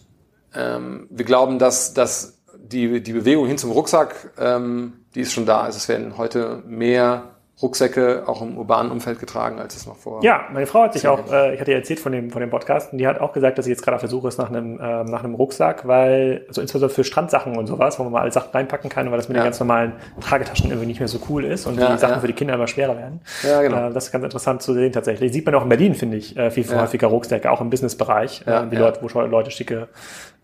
ähm, wir glauben, dass, dass die, die Bewegung hin zum Rucksack, ähm, die ist schon da. Also es werden heute mehr Rucksäcke auch im urbanen Umfeld getragen, als es noch vor. Ja, meine Frau hat sich auch, äh, ich hatte ja erzählt von dem, von dem Podcast, und die hat auch gesagt, dass sie jetzt gerade auf der Suche ist nach einem, äh, nach einem Rucksack, weil, also insbesondere für Strandsachen und sowas, wo man mal alle Sachen reinpacken kann, weil das mit ja. den ganz normalen Tragetaschen irgendwie nicht mehr so cool ist und ja, die Sachen ja. für die Kinder immer schwerer werden. Ja, genau. Äh, das ist ganz interessant zu sehen tatsächlich. Sieht man auch in Berlin, finde ich, äh, viel häufiger Rucksäcke, auch im Businessbereich, äh, wie Leute, wo Leute schicke,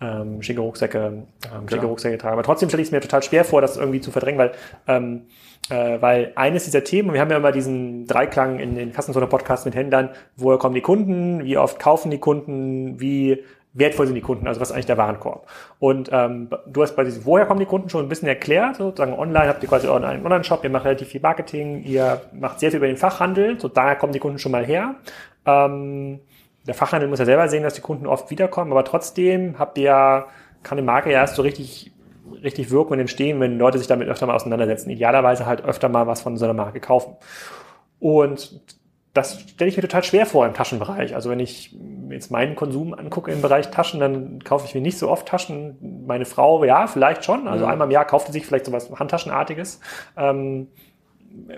ähm, schicke Rucksäcke, ähm, schicke genau. Rucksäcke tragen. Aber trotzdem stelle ich es mir total schwer vor, das irgendwie zu verdrängen, weil ähm, äh, weil eines dieser Themen, wir haben ja immer diesen Dreiklang in den Kassenzoner Podcast mit Händlern, woher kommen die Kunden, wie oft kaufen die Kunden, wie wertvoll sind die Kunden, also was ist eigentlich der Warenkorb. Und ähm, du hast bei diesem Woher kommen die Kunden schon ein bisschen erklärt, sozusagen online habt ihr quasi einen Online-Shop, ihr macht relativ viel Marketing, ihr macht sehr viel über den Fachhandel, so daher kommen die Kunden schon mal her. Ähm, der Fachhandel muss ja selber sehen, dass die Kunden oft wiederkommen, aber trotzdem habt ihr kann die Marke ja erst so richtig richtig wirken und entstehen, wenn Leute sich damit öfter mal auseinandersetzen. Idealerweise halt öfter mal was von so einer Marke kaufen. Und das stelle ich mir total schwer vor im Taschenbereich. Also wenn ich jetzt meinen Konsum angucke im Bereich Taschen, dann kaufe ich mir nicht so oft Taschen. Meine Frau, ja, vielleicht schon. Also mhm. einmal im Jahr kauft sie sich vielleicht so was Handtaschenartiges. Ähm,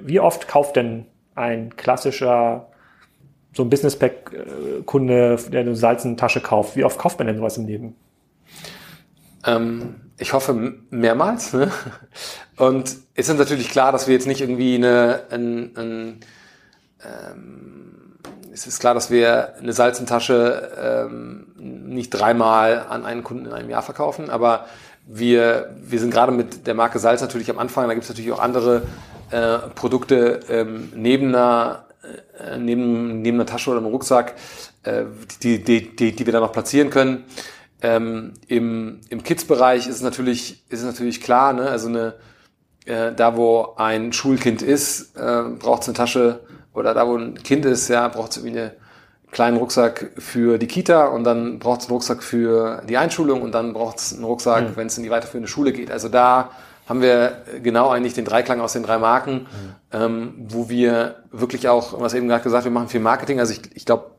wie oft kauft denn ein klassischer so ein Business Pack Kunde, der eine Salzentasche kauft? Wie oft kauft man denn sowas im Leben? Ähm, ich hoffe mehrmals. Ne? Und es ist natürlich klar, dass wir jetzt nicht irgendwie eine, ein, ein, ähm, es ist klar, dass wir eine Salzentasche ähm, nicht dreimal an einen Kunden in einem Jahr verkaufen, aber wir, wir sind gerade mit der Marke Salz natürlich am Anfang, da gibt es natürlich auch andere äh, Produkte ähm, neben, einer, äh, neben, neben einer Tasche oder einem Rucksack, äh, die, die, die, die wir da noch platzieren können. Ähm, Im im Kids-Bereich ist es natürlich, ist es natürlich klar, ne? also eine, äh, da wo ein Schulkind ist, äh, braucht es eine Tasche oder da wo ein Kind ist, ja, braucht es irgendwie einen kleinen Rucksack für die Kita und dann braucht es einen Rucksack für die Einschulung und dann braucht es einen Rucksack, mhm. wenn es in die weiterführende Schule geht. Also da haben wir genau eigentlich den Dreiklang aus den drei Marken, mhm. ähm, wo wir wirklich auch, was eben gerade gesagt, wir machen viel Marketing. Also ich, ich glaube,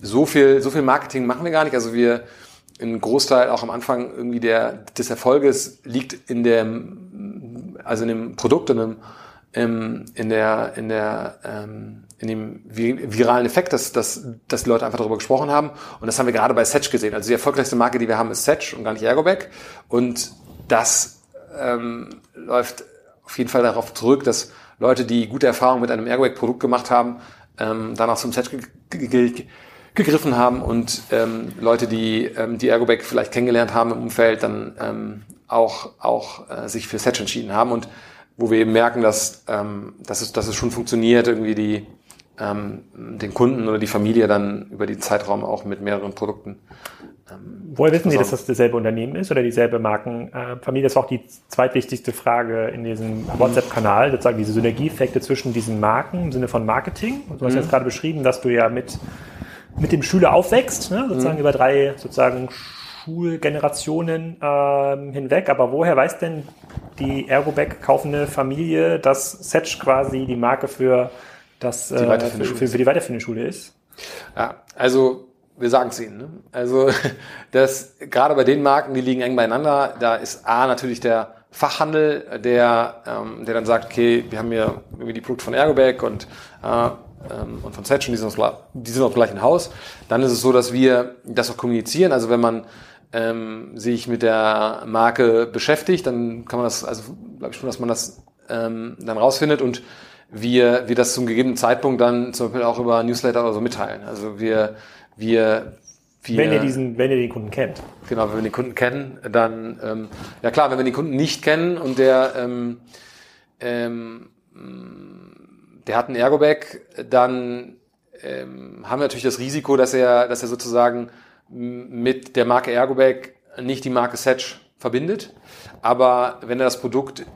so viel, so viel Marketing machen wir gar nicht. Also wir ein Großteil auch am Anfang irgendwie der, des Erfolges liegt in dem, also in dem Produkt, in dem, ähm, in der, in der, ähm, in dem viralen Effekt, dass, dass, dass die Leute einfach darüber gesprochen haben. Und das haben wir gerade bei Setch gesehen. Also die erfolgreichste Marke, die wir haben, ist Setch und gar nicht Ergobag. Und das ähm, läuft auf jeden Fall darauf zurück, dass Leute, die gute Erfahrungen mit einem Ergobag-Produkt gemacht haben, ähm, danach zum Setch gegriffen haben und ähm, Leute, die ähm, die Ergobag vielleicht kennengelernt haben im Umfeld, dann ähm, auch, auch äh, sich für Setch entschieden haben und wo wir eben merken, dass, ähm, dass, es, dass es schon funktioniert, irgendwie die, ähm, den Kunden oder die Familie dann über den Zeitraum auch mit mehreren Produkten. Ähm, Woher wissen Sie, dass das dasselbe Unternehmen ist oder dieselbe Markenfamilie? Das war auch die zweitwichtigste Frage in diesem WhatsApp-Kanal, sozusagen diese Synergieeffekte zwischen diesen Marken im Sinne von Marketing. Du hast mhm. jetzt gerade beschrieben, dass du ja mit, mit dem Schüler aufwächst, ne? sozusagen mhm. über drei sozusagen Schulgenerationen ähm, hinweg. Aber woher weiß denn die Ergobag kaufende Familie, dass Setch quasi die Marke für das äh, für, für, für, die weiterführende Schule ist? Ja, also wir sagen es ihnen. Ne? Also das gerade bei den Marken, die liegen eng beieinander, da ist A natürlich der Fachhandel, der, ähm, der dann sagt, okay, wir haben hier irgendwie die Produkte von Ergobag und äh, und von Setch und die sind, aus, die sind aus dem gleichen Haus. Dann ist es so, dass wir das auch kommunizieren. Also wenn man ähm, sich mit der Marke beschäftigt, dann kann man das, also glaube ich schon, dass man das ähm, dann rausfindet und wir, wir das zum gegebenen Zeitpunkt dann zum Beispiel auch über Newsletter oder so mitteilen. Also wir, wir, wir wenn ihr diesen, wenn ihr den Kunden kennt. Genau, wenn wir den Kunden kennen, dann ähm, ja klar, wenn wir den Kunden nicht kennen und der ähm, ähm, der hat einen Ergobag, dann ähm, haben wir natürlich das Risiko, dass er, dass er sozusagen mit der Marke Ergobag nicht die Marke Setch verbindet. Aber wenn er das Produkt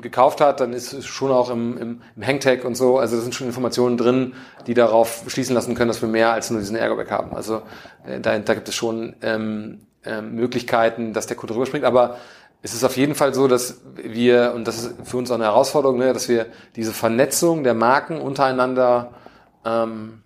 gekauft hat, dann ist es schon auch im, im, im Hangtag und so, also da sind schon Informationen drin, die darauf schließen lassen können, dass wir mehr als nur diesen Ergobag haben. Also äh, da, da gibt es schon ähm, äh, Möglichkeiten, dass der Kunde rüberspringt, aber es ist auf jeden Fall so, dass wir, und das ist für uns auch eine Herausforderung, ne, dass wir diese Vernetzung der Marken untereinander ähm,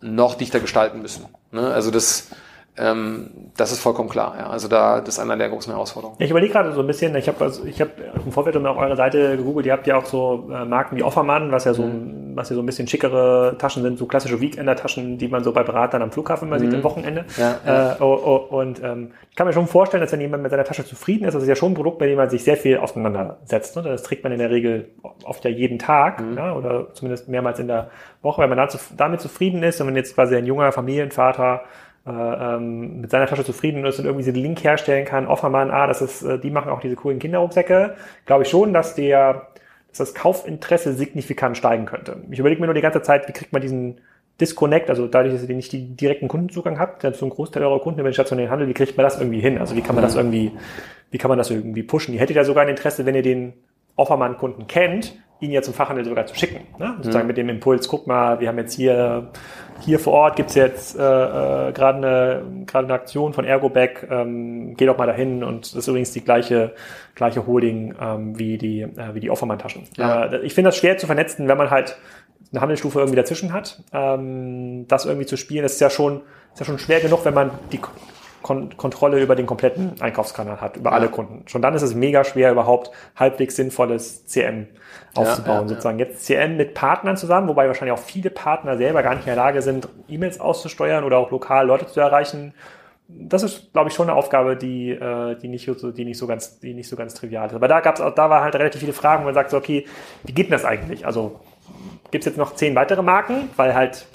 noch dichter gestalten müssen. Ne? Also das das ist vollkommen klar. Ja. Also da das ist einer der großen Herausforderungen. Ich überlege gerade so ein bisschen, ich habe also, ich hab im Vorfeld auf eurer Seite gegoogelt, ihr habt ja auch so äh, Marken wie Offermann, was ja so, mhm. was ja so ein bisschen schickere Taschen sind, so klassische Weekender-Taschen, die man so bei Beratern am Flughafen mal mhm. sieht am Wochenende. Ja, ja. Äh, oh, oh, und ähm, ich kann mir schon vorstellen, dass wenn jemand mit seiner Tasche zufrieden ist, das ist ja schon ein Produkt, bei dem man sich sehr viel auseinandersetzt. Ne? Das trägt man in der Regel oft ja jeden Tag mhm. ja, oder zumindest mehrmals in der Woche, wenn man damit zufrieden ist und wenn jetzt quasi ein junger Familienvater äh, ähm, mit seiner Tasche zufrieden ist und irgendwie den Link herstellen kann, Offermann, ah, das ist, äh, die machen auch diese coolen Kinderrucksäcke, glaube ich schon, dass der, dass das Kaufinteresse signifikant steigen könnte. Ich überlege mir nur die ganze Zeit, wie kriegt man diesen Disconnect, also dadurch, dass ihr nicht die direkten Kundenzugang habt, dann so ein Großteil eurer Kunden über den stationären Handel, wie kriegt man das irgendwie hin? Also wie kann man das irgendwie, wie kann man das irgendwie pushen? Ihr hättet ja sogar ein Interesse, wenn ihr den Offermann-Kunden kennt, ihn ja zum Fachhandel sogar zu schicken. Ne? Sozusagen mhm. mit dem Impuls, guck mal, wir haben jetzt hier, hier vor Ort gibt's jetzt äh, äh, gerade eine, gerade eine Aktion von Ergobag, ähm, geh doch mal dahin und das ist übrigens die gleiche, gleiche Holding ähm, wie die, äh, wie die Offermann-Taschen. Ja. Äh, ich finde das schwer zu vernetzen, wenn man halt eine Handelsstufe irgendwie dazwischen hat. Ähm, das irgendwie zu spielen, das ist ja schon, ist ja schon schwer genug, wenn man die Kon Kontrolle über den kompletten Einkaufskanal hat, über ja. alle Kunden. Schon dann ist es mega schwer, überhaupt halbwegs sinnvolles CM aufzubauen, ja, sozusagen. Jetzt CM mit Partnern zusammen, wobei wahrscheinlich auch viele Partner selber gar nicht in der Lage sind, E-Mails auszusteuern oder auch lokal Leute zu erreichen. Das ist, glaube ich, schon eine Aufgabe, die, äh, die, nicht so, die, nicht so ganz, die nicht so ganz trivial ist. Aber da gab's auch, da war halt relativ viele Fragen, wo man sagt so, okay, wie geht denn das eigentlich? Also gibt's jetzt noch zehn weitere Marken, weil halt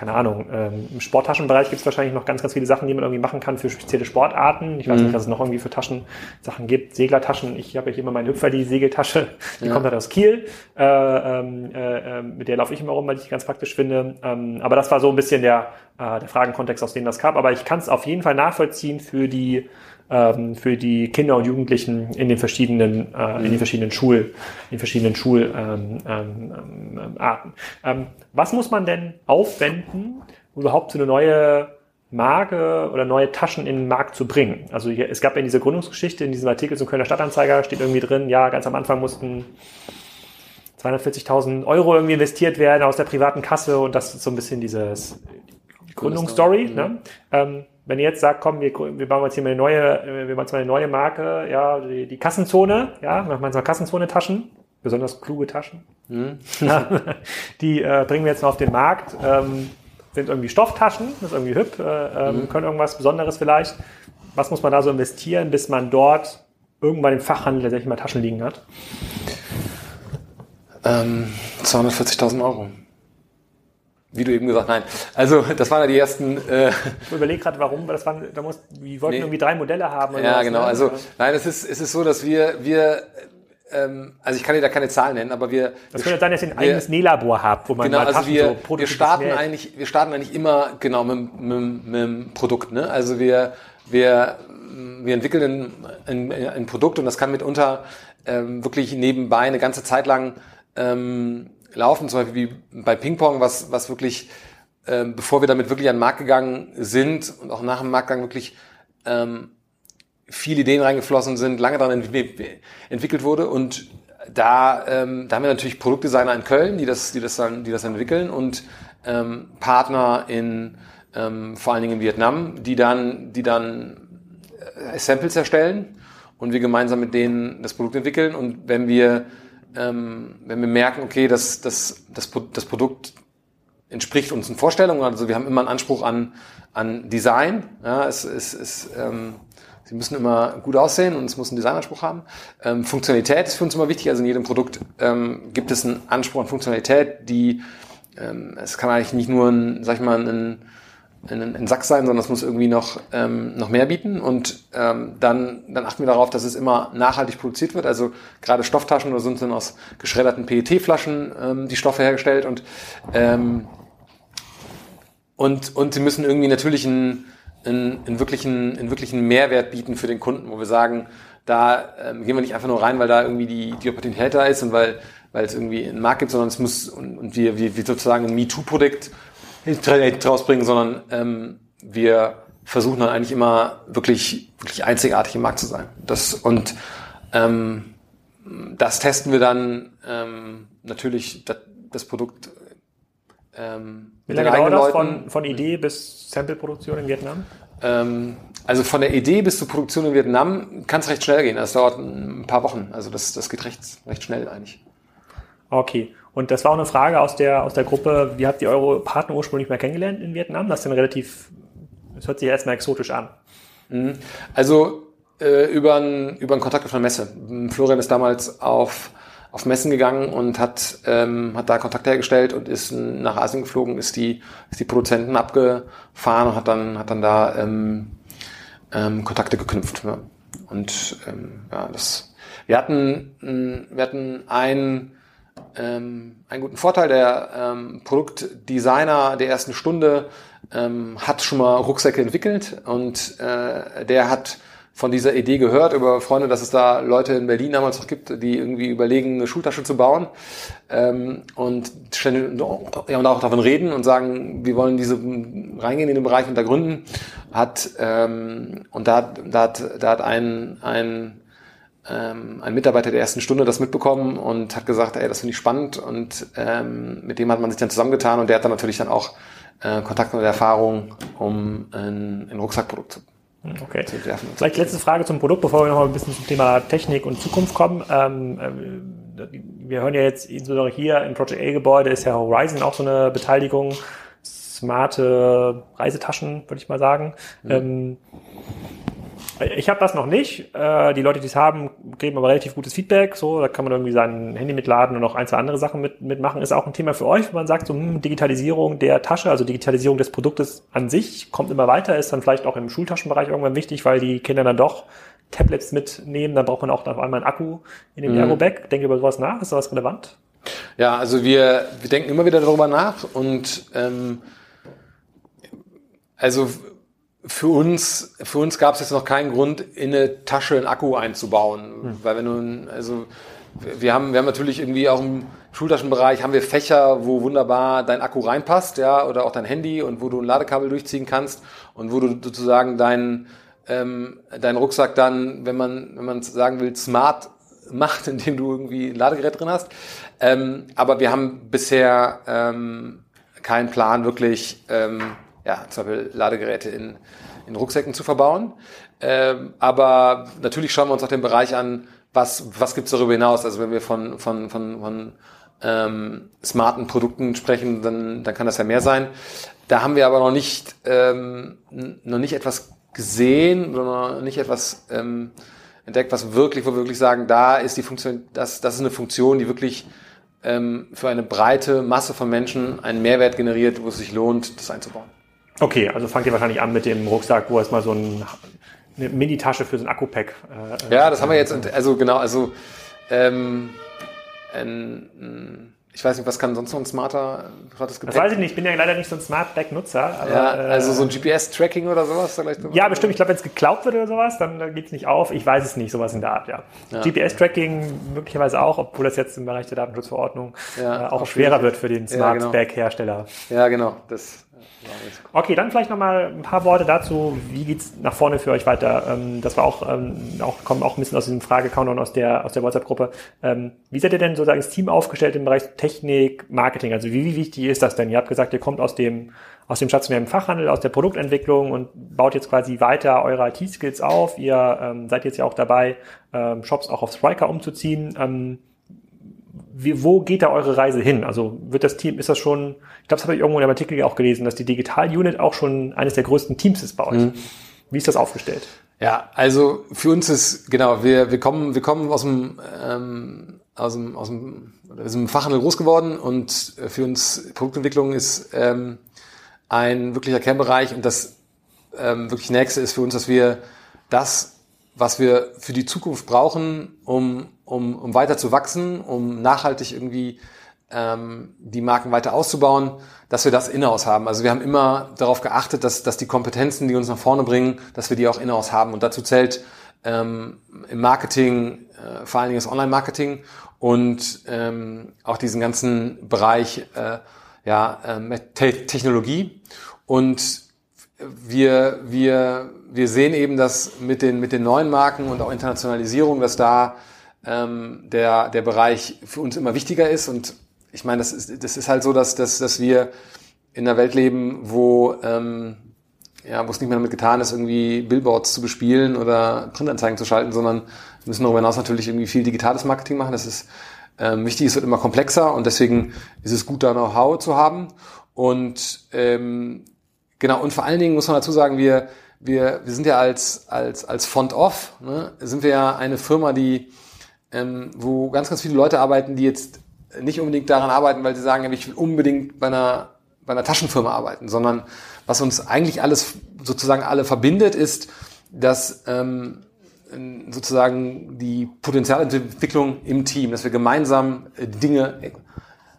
keine Ahnung, ähm, im Sporttaschenbereich gibt es wahrscheinlich noch ganz, ganz viele Sachen, die man irgendwie machen kann für spezielle Sportarten. Ich weiß mhm. nicht, was es noch irgendwie für Taschen Sachen gibt. Seglertaschen. Ich habe ja hier immer meine Hüpfer, die Segeltasche. Die ja. kommt halt aus Kiel. Äh, ähm, äh, ähm, mit der laufe ich immer rum, weil ich die ganz praktisch finde. Ähm, aber das war so ein bisschen der, äh, der Fragenkontext, aus dem das kam. Aber ich kann es auf jeden Fall nachvollziehen für die ähm, für die Kinder und Jugendlichen in den verschiedenen, äh, in den mhm. verschiedenen Schul, in den verschiedenen Schularten. Ähm, ähm, ähm, ähm, was muss man denn aufwenden, um überhaupt so eine neue Marke oder neue Taschen in den Markt zu bringen? Also hier, es gab in dieser Gründungsgeschichte, in diesem Artikel zum Kölner Stadtanzeiger steht irgendwie drin, ja, ganz am Anfang mussten 240.000 Euro irgendwie investiert werden aus der privaten Kasse und das ist so ein bisschen dieses die Gründungsstory. Ne? Mhm. Ähm, wenn ihr jetzt sagt, komm, wir, wir bauen jetzt hier mal eine neue, wir machen jetzt mal eine neue Marke, ja, die, die Kassenzone, ja, wir machen jetzt mal Kassenzone-Taschen, besonders kluge Taschen. Mhm. die äh, bringen wir jetzt noch auf den Markt. Ähm, sind irgendwie Stofftaschen, das ist irgendwie hüb, äh, mhm. können irgendwas Besonderes vielleicht. Was muss man da so investieren, bis man dort irgendwann im Fachhandel tatsächlich mal Taschen liegen hat? Ähm, 240.000 Euro. Wie du eben gesagt, nein. Also das waren ja die ersten. Äh, ich überlege gerade, warum, das waren, da muss, wir wollten nee. irgendwie drei Modelle haben. ja, was, genau. Ne? Also nein, es ist, es ist so, dass wir, wir ähm, also ich kann dir da keine Zahlen nennen, aber wir. Das könnte sein, dass ihr ein eigenes Nählabor habt, wo man genau, mal also wir, so wir starten eigentlich, wir starten eigentlich immer genau mit, mit, mit dem Produkt. Ne? Also wir, wir, wir entwickeln ein, ein, ein Produkt und das kann mitunter ähm, wirklich nebenbei eine ganze Zeit lang ähm, laufen, zum Beispiel wie bei Ping-Pong, was, was wirklich, ähm, bevor wir damit wirklich an den Markt gegangen sind und auch nach dem Marktgang wirklich ähm, viele Ideen reingeflossen sind, lange daran entwickelt wurde. Und da, ähm, da haben wir natürlich Produktdesigner in Köln, die das, die das dann, die das entwickeln und ähm, Partner in ähm, vor allen Dingen in Vietnam, die dann, die dann äh, Samples erstellen und wir gemeinsam mit denen das Produkt entwickeln. Und wenn wir ähm, wenn wir merken, okay, das, das, das, das Produkt entspricht unseren Vorstellungen, also wir haben immer einen Anspruch an, an Design, ja, es, es, es ähm, Sie müssen immer gut aussehen und es muss einen Designanspruch haben. Ähm, Funktionalität ist für uns immer wichtig. Also in jedem Produkt ähm, gibt es einen Anspruch an Funktionalität, die ähm, es kann eigentlich nicht nur ein, sag ich mal, ein, ein, ein Sack sein, sondern es muss irgendwie noch ähm, noch mehr bieten. Und ähm, dann dann achten wir darauf, dass es immer nachhaltig produziert wird. Also gerade Stofftaschen oder so sind aus geschredderten PET-Flaschen ähm, die Stoffe hergestellt und ähm, und und sie müssen irgendwie natürlich ein einen, einen, wirklichen, einen wirklichen Mehrwert bieten für den Kunden, wo wir sagen, da ähm, gehen wir nicht einfach nur rein, weil da irgendwie die, die Opportunität da ist und weil, weil es irgendwie einen Markt gibt, sondern es muss und, und wir, wir, wir sozusagen ein MeToo-Produkt rausbringen, sondern ähm, wir versuchen dann eigentlich immer wirklich, wirklich einzigartig im Markt zu sein. Das, und ähm, das testen wir dann ähm, natürlich das, das Produkt ähm, Wie lange dauert das von, von Idee bis Sample-Produktion in Vietnam? Ähm, also von der Idee bis zur Produktion in Vietnam kann es recht schnell gehen. Das dauert ein paar Wochen. Also das, das geht recht, recht schnell eigentlich. Okay. Und das war auch eine Frage aus der, aus der Gruppe, wie habt ihr eure Partner ursprünglich mal kennengelernt in Vietnam? Das ist dann relativ, das hört sich erstmal exotisch an. Mhm. Also äh, über, einen, über einen Kontakt auf einer Messe. Florian ist damals auf auf Messen gegangen und hat, ähm, hat da Kontakt hergestellt und ist nach Asien geflogen, ist die, ist die Produzenten abgefahren und hat dann, hat dann da ähm, ähm, Kontakte geknüpft. Ja. Und ähm, ja, das, wir hatten, wir hatten einen, ähm, einen guten Vorteil. Der ähm, Produktdesigner der ersten Stunde ähm, hat schon mal Rucksäcke entwickelt und äh, der hat von dieser Idee gehört über Freunde, dass es da Leute in Berlin damals noch gibt, die irgendwie überlegen, eine Schultasche zu bauen ähm, und ja, und auch davon reden und sagen, wir wollen diese reingehen in den Bereich und da gründen. Hat ähm, und da, da hat da hat ein ein ähm, ein Mitarbeiter der ersten Stunde das mitbekommen und hat gesagt, ey, das finde ich spannend und ähm, mit dem hat man sich dann zusammengetan und der hat dann natürlich dann auch äh, Kontakt und Erfahrung, um ein, ein Rucksackprodukt zu Okay. Vielleicht letzte Frage zum Produkt, bevor wir noch mal ein bisschen zum Thema Technik und Zukunft kommen. Ähm, äh, wir hören ja jetzt insbesondere hier im Project A-Gebäude ist ja Horizon auch so eine Beteiligung. Smarte Reisetaschen, würde ich mal sagen. Mhm. Ähm, ich habe das noch nicht. Äh, die Leute, die es haben, geben aber relativ gutes Feedback. So, da kann man irgendwie sein Handy mitladen und noch ein, zwei andere Sachen mit, mitmachen. Ist auch ein Thema für euch, wenn man sagt, so hm, Digitalisierung der Tasche, also Digitalisierung des Produktes an sich, kommt immer weiter, ist dann vielleicht auch im Schultaschenbereich irgendwann wichtig, weil die Kinder dann doch Tablets mitnehmen. Dann braucht man auch auf einmal einen Akku in dem mhm. Ergo-Bag. Denke über sowas nach. Ist sowas relevant? Ja, also wir, wir denken immer wieder darüber nach und ähm, also für uns, für uns gab es jetzt noch keinen Grund, in eine Tasche einen Akku einzubauen. Hm. Weil wenn du, also wir haben, wir haben natürlich irgendwie auch im Schultaschenbereich haben wir Fächer, wo wunderbar dein Akku reinpasst, ja, oder auch dein Handy und wo du ein Ladekabel durchziehen kannst und wo du sozusagen deinen ähm, deinen Rucksack dann, wenn man wenn man sagen will, smart macht, indem du irgendwie ein Ladegerät drin hast. Ähm, aber wir haben bisher ähm, keinen Plan wirklich ähm, ja, zum Beispiel Ladegeräte in, in Rucksäcken zu verbauen. Ähm, aber natürlich schauen wir uns auch den Bereich an, was, was gibt's darüber hinaus. Also wenn wir von, von, von, von ähm, smarten Produkten sprechen, dann, dann kann das ja mehr sein. Da haben wir aber noch nicht, ähm, noch nicht etwas gesehen oder noch nicht etwas ähm, entdeckt, was wirklich, wo wir wirklich sagen, da ist die Funktion, das, das ist eine Funktion, die wirklich ähm, für eine breite Masse von Menschen einen Mehrwert generiert, wo es sich lohnt, das einzubauen. Okay, also fangt ihr wahrscheinlich an mit dem Rucksack, wo erstmal so ein, eine Mini-Tasche für so ein Akku-Pack. Äh, ja, das haben wir jetzt, also genau, also ähm, ein, ich weiß nicht, was kann sonst noch ein smarter smartes Gepäck? Das weiß ich nicht, ich bin ja leider nicht so ein Smart Bag Nutzer. ja, also so ein GPS-Tracking oder sowas vielleicht? Ja, bestimmt. Ich glaube, wenn es geklaut wird oder sowas, dann, geht es nicht auf. Ich weiß es nicht, sowas in der Art, ja. ja. GPS-Tracking möglicherweise auch, obwohl das jetzt im Bereich der Datenschutzverordnung ja, äh, auch, auch schwerer wird für den Smart ja, genau. Bag-Hersteller. Ja, genau. Das Okay, dann vielleicht nochmal ein paar Worte dazu. Wie geht's nach vorne für euch weiter? Ähm, das war auch, ähm, auch, kommen auch ein bisschen aus diesem Frage-Countdown aus der, aus der WhatsApp-Gruppe. Ähm, wie seid ihr denn sozusagen das Team aufgestellt im Bereich Technik, Marketing? Also wie, wie wichtig ist das denn? Ihr habt gesagt, ihr kommt aus dem, aus dem stationären Fachhandel, aus der Produktentwicklung und baut jetzt quasi weiter eure IT-Skills auf. Ihr seid jetzt ja auch dabei, Shops auch auf Striker umzuziehen. Wie, wo geht da eure Reise hin? Also wird das Team, ist das schon, ich glaube, das habe ich irgendwo in einem Artikel auch gelesen, dass die Digital Unit auch schon eines der größten Teams ist bei euch. Mhm. Wie ist das aufgestellt? Ja, also für uns ist, genau, wir, wir kommen, wir kommen aus dem, ähm, aus dem, aus dem, sind im Fachhandel groß geworden und für uns Produktentwicklung ist ähm, ein wirklicher Kernbereich und das ähm, wirklich nächste ist für uns, dass wir das, was wir für die Zukunft brauchen, um um, um weiter zu wachsen, um nachhaltig irgendwie ähm, die Marken weiter auszubauen, dass wir das in-house haben. Also wir haben immer darauf geachtet, dass, dass die Kompetenzen, die uns nach vorne bringen, dass wir die auch in-house haben. Und dazu zählt ähm, im Marketing, äh, vor allen Dingen das Online-Marketing und ähm, auch diesen ganzen Bereich äh, ja, äh, Te Technologie. Und wir, wir, wir sehen eben, dass mit den, mit den neuen Marken und auch Internationalisierung, dass da ähm, der, der Bereich für uns immer wichtiger ist. Und ich meine, das ist, das ist halt so, dass, dass, dass wir in einer Welt leben, wo, ähm, ja, wo es nicht mehr damit getan ist, irgendwie Billboards zu bespielen oder Printanzeigen zu schalten, sondern müssen darüber hinaus natürlich irgendwie viel digitales Marketing machen. Das ist ähm, wichtig, es wird immer komplexer und deswegen ist es gut, da Know-how zu haben. Und ähm, genau, und vor allen Dingen muss man dazu sagen, wir, wir, wir sind ja als, als, als Font Off, ne, sind wir ja eine Firma, die ähm, wo ganz, ganz viele Leute arbeiten, die jetzt nicht unbedingt daran arbeiten, weil sie sagen, ich will unbedingt bei einer, bei einer Taschenfirma arbeiten, sondern was uns eigentlich alles sozusagen alle verbindet, ist, dass ähm, sozusagen die Potenzialentwicklung im Team, dass wir gemeinsam äh, Dinge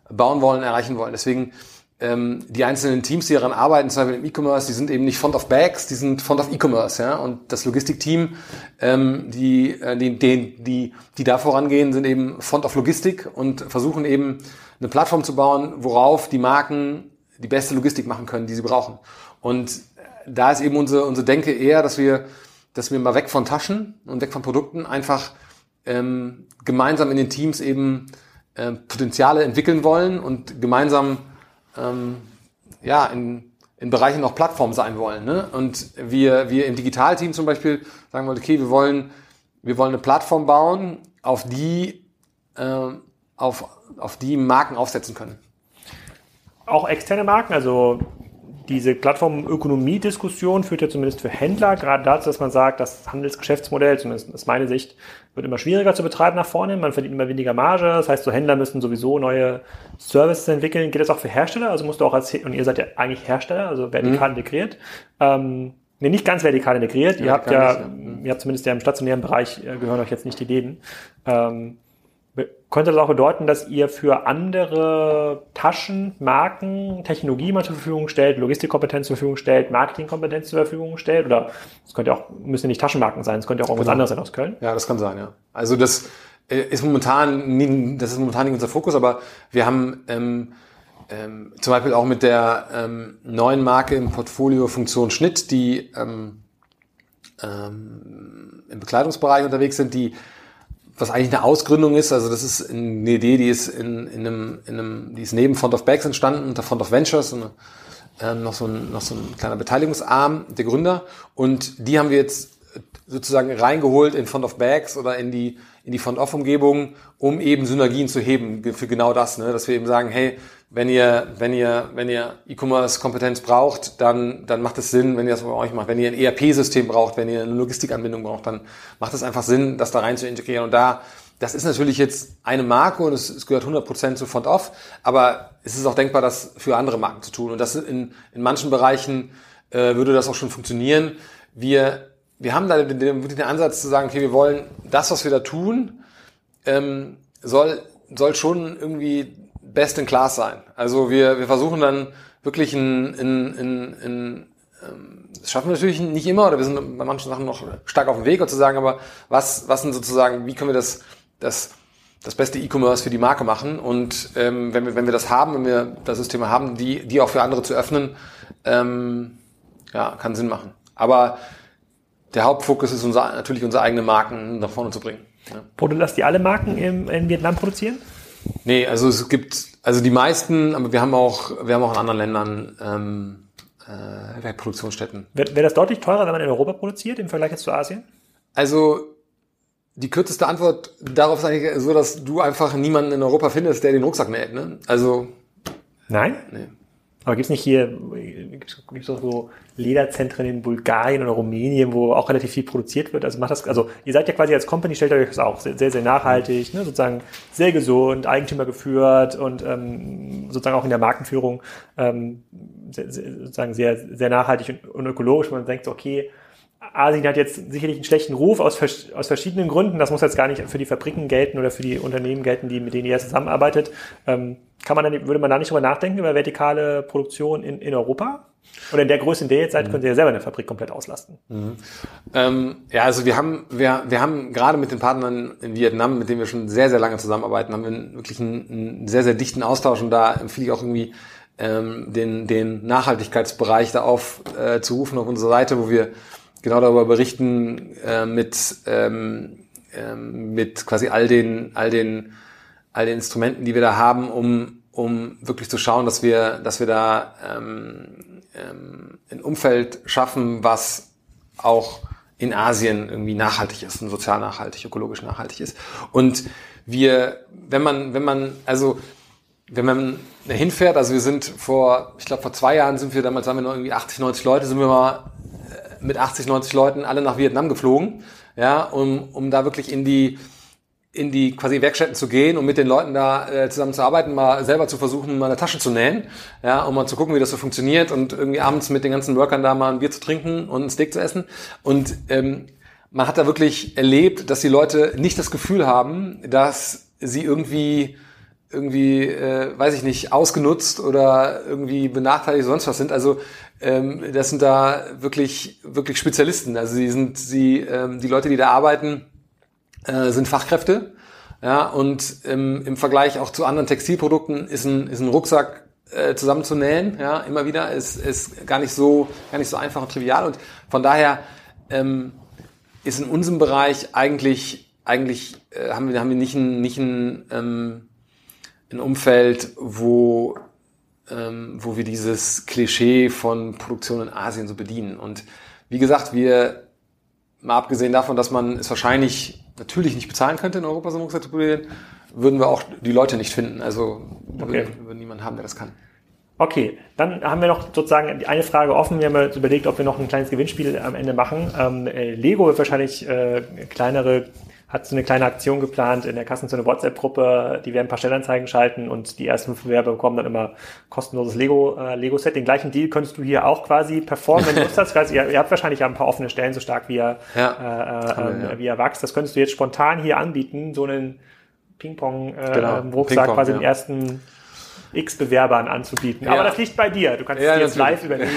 bauen wollen, erreichen wollen. Deswegen ähm, die einzelnen Teams, die daran arbeiten, zum Beispiel im E-Commerce, die sind eben nicht Font of Bags, die sind Font of E-Commerce, ja. Und das Logistikteam, ähm, die, äh, die, die, die, die da vorangehen, sind eben Font of Logistik und versuchen eben eine Plattform zu bauen, worauf die Marken die beste Logistik machen können, die sie brauchen. Und da ist eben unsere, unsere Denke eher, dass wir, dass wir mal weg von Taschen und weg von Produkten einfach ähm, gemeinsam in den Teams eben äh, Potenziale entwickeln wollen und gemeinsam ähm, ja, in, in Bereichen auch Plattform sein wollen. Ne? Und wir, wir im Digitalteam zum Beispiel sagen wollen, okay, wir wollen, wir wollen eine Plattform bauen, auf die, äh, auf, auf die Marken aufsetzen können. Auch externe Marken, also diese Plattformökonomie-Diskussion führt ja zumindest für Händler gerade dazu, dass man sagt, das Handelsgeschäftsmodell, zumindest aus meiner Sicht, wird immer schwieriger zu betreiben nach vorne. Man verdient immer weniger Marge. Das heißt, so Händler müssen sowieso neue Services entwickeln. Geht das auch für Hersteller? Also musst du auch als, und ihr seid ja eigentlich Hersteller, also vertikal mhm. integriert. Ähm, nee, nicht ganz vertikal integriert. Ja, ihr habt ja, nicht, ja, mhm. ihr habt zumindest ja im stationären Bereich, äh, gehören euch jetzt nicht die Läden. Ähm, könnte das auch bedeuten, dass ihr für andere Taschen, Marken, Technologie mal zur Verfügung stellt, Logistikkompetenz zur Verfügung stellt, Marketingkompetenz zur Verfügung stellt? Oder es könnte auch, müssen ja nicht Taschenmarken sein, es könnte auch irgendwas genau. anderes sein aus Köln? Ja, das kann sein, ja. Also das äh, ist momentan, nie, das ist momentan nicht unser Fokus, aber wir haben ähm, ähm, zum Beispiel auch mit der ähm, neuen Marke im Portfolio Funktion Schnitt, die ähm, ähm, im Bekleidungsbereich unterwegs sind, die was eigentlich eine Ausgründung ist. Also das ist eine Idee, die ist in, in, einem, in einem, die ist neben Font of Bags entstanden, unter Font of Ventures, eine ähm, noch, so ein, noch so ein kleiner Beteiligungsarm der Gründer. Und die haben wir jetzt sozusagen reingeholt in Font of Bags oder in die, in die Font of Umgebung, um eben Synergien zu heben für genau das, ne? dass wir eben sagen, hey, wenn ihr, wenn ihr, wenn ihr E-Commerce-Kompetenz braucht, dann, dann macht es Sinn, wenn ihr das bei euch macht. Wenn ihr ein ERP-System braucht, wenn ihr eine Logistikanbindung braucht, dann macht es einfach Sinn, das da rein zu integrieren. Und da, das ist natürlich jetzt eine Marke und es, es gehört 100% zu Font Off, aber es ist auch denkbar, das für andere Marken zu tun. Und das in, in manchen Bereichen äh, würde das auch schon funktionieren. Wir wir haben da den, den Ansatz zu sagen, okay, wir wollen das, was wir da tun, ähm, soll, soll schon irgendwie best in class sein. Also wir, wir versuchen dann wirklich in, in, in, in ähm, das schaffen wir natürlich nicht immer oder wir sind bei manchen Sachen noch stark auf dem Weg sozusagen, aber was, was sind sozusagen, wie können wir das, das, das beste E-Commerce für die Marke machen und ähm, wenn, wir, wenn wir das haben, wenn wir das System haben, die, die auch für andere zu öffnen, ähm, ja, kann Sinn machen. Aber der Hauptfokus ist unser, natürlich unsere eigenen Marken nach vorne zu bringen. Ja. Oder lasst ihr alle Marken in, in Vietnam produzieren? Nee, also es gibt, also die meisten, aber wir haben auch, wir haben auch in anderen Ländern ähm, äh, Produktionsstätten. Wäre wär das deutlich teurer, wenn man in Europa produziert im Vergleich jetzt zu Asien? Also die kürzeste Antwort darauf ist eigentlich so, dass du einfach niemanden in Europa findest, der den Rucksack näht. Ne? Also Nein? Nee. Aber gibt's nicht hier, gibt's, gibt's auch so Lederzentren in Bulgarien oder Rumänien, wo auch relativ viel produziert wird? Also macht das, also ihr seid ja quasi als Company, stellt euch das auch sehr, sehr, sehr nachhaltig, ne, sozusagen sehr gesund, Eigentümer geführt und ähm, sozusagen auch in der Markenführung ähm, sehr, sozusagen sehr, sehr nachhaltig und, und ökologisch. Man denkt, okay, Asien hat jetzt sicherlich einen schlechten Ruf aus, aus verschiedenen Gründen. Das muss jetzt gar nicht für die Fabriken gelten oder für die Unternehmen gelten, die, mit denen ihr zusammenarbeitet. Ähm, kann man dann, würde man da nicht drüber nachdenken, über vertikale Produktion in, in Europa? Oder in der Größe, in der ihr jetzt seid, mhm. könnt ihr ja selber eine Fabrik komplett auslasten. Mhm. Ähm, ja, also wir haben, wir, wir haben gerade mit den Partnern in Vietnam, mit denen wir schon sehr, sehr lange zusammenarbeiten, haben wir wirklich einen, einen sehr, sehr dichten Austausch und da empfehle ich auch irgendwie ähm, den, den Nachhaltigkeitsbereich da aufzurufen äh, auf unserer Seite, wo wir genau darüber berichten äh, mit, ähm, ähm, mit quasi all den, all den, all den Instrumenten, die wir da haben, um, um wirklich zu schauen, dass wir, dass wir da ähm, ähm, ein Umfeld schaffen, was auch in Asien irgendwie nachhaltig ist, und sozial nachhaltig, ökologisch nachhaltig ist. Und wir, wenn man, wenn man, also wenn man hinfährt, also wir sind vor, ich glaube vor zwei Jahren sind wir damals, waren wir noch irgendwie 80, 90 Leute, sind wir mal mit 80, 90 Leuten alle nach Vietnam geflogen, ja, um, um da wirklich in die in die quasi Werkstätten zu gehen und mit den Leuten da äh, zusammen zu arbeiten, mal selber zu versuchen, mal eine Tasche zu nähen, ja, um mal zu gucken, wie das so funktioniert und irgendwie abends mit den ganzen Workern da mal ein Bier zu trinken und ein Steak zu essen. Und ähm, man hat da wirklich erlebt, dass die Leute nicht das Gefühl haben, dass sie irgendwie irgendwie, äh, weiß ich nicht, ausgenutzt oder irgendwie benachteiligt sonst was sind. Also ähm, das sind da wirklich wirklich Spezialisten. Also sie sind sie ähm, die Leute, die da arbeiten, äh, sind Fachkräfte. Ja und ähm, im Vergleich auch zu anderen Textilprodukten ist ein ist ein Rucksack äh, zusammenzunähen. Ja immer wieder ist ist gar nicht so gar nicht so einfach und trivial und von daher ähm, ist in unserem Bereich eigentlich eigentlich äh, haben wir haben wir nicht ein nicht ein ähm, ein Umfeld, wo, ähm, wo wir dieses Klischee von Produktion in Asien so bedienen. Und wie gesagt, wir, mal abgesehen davon, dass man es wahrscheinlich natürlich nicht bezahlen könnte, in Europa so ein Rucksack zu produzieren, würden wir auch die Leute nicht finden. Also wir okay. würden, würden niemanden haben, der das kann. Okay, dann haben wir noch sozusagen eine Frage offen. Wir haben jetzt überlegt, ob wir noch ein kleines Gewinnspiel am Ende machen. Ähm, äh, Lego wird wahrscheinlich äh, kleinere hat so eine kleine Aktion geplant in der Kassenzone WhatsApp-Gruppe, die werden ein paar Stellanzeigen schalten und die ersten fünf Bewerber bekommen dann immer kostenloses Lego, äh, Lego-Set. Den gleichen Deal könntest du hier auch quasi performen, wenn du Lust hast. Ihr, ihr, habt wahrscheinlich ein paar offene Stellen, so stark wie er, ja, äh, äh, ja. wie er wächst. Das könntest du jetzt spontan hier anbieten, so einen Ping-Pong-Rucksack äh, genau. quasi ja. den ersten X Bewerbern anzubieten. Aber das liegt bei dir. Du kannst es jetzt live überlegen.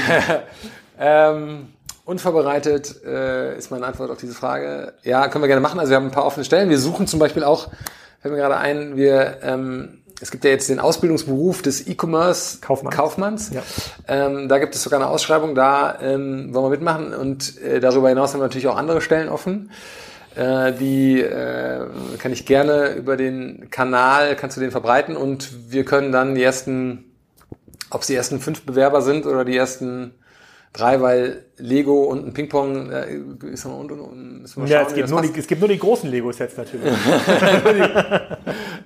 ähm, Unvorbereitet äh, ist meine Antwort auf diese Frage. Ja, können wir gerne machen. Also wir haben ein paar offene Stellen. Wir suchen zum Beispiel auch, fällt mir gerade ein, wir ähm, es gibt ja jetzt den Ausbildungsberuf des E-Commerce Kaufmanns. Kaufmanns. Ja. Ähm, da gibt es sogar eine Ausschreibung, da ähm, wollen wir mitmachen. Und äh, darüber hinaus haben wir natürlich auch andere Stellen offen. Äh, die äh, kann ich gerne über den Kanal, kannst du den verbreiten und wir können dann die ersten Ob es die ersten fünf Bewerber sind oder die ersten drei, weil Lego und ein Ping-Pong äh, ist und, und, und wir schauen, ja, es gibt, nur die, es gibt nur die großen Lego-Sets natürlich.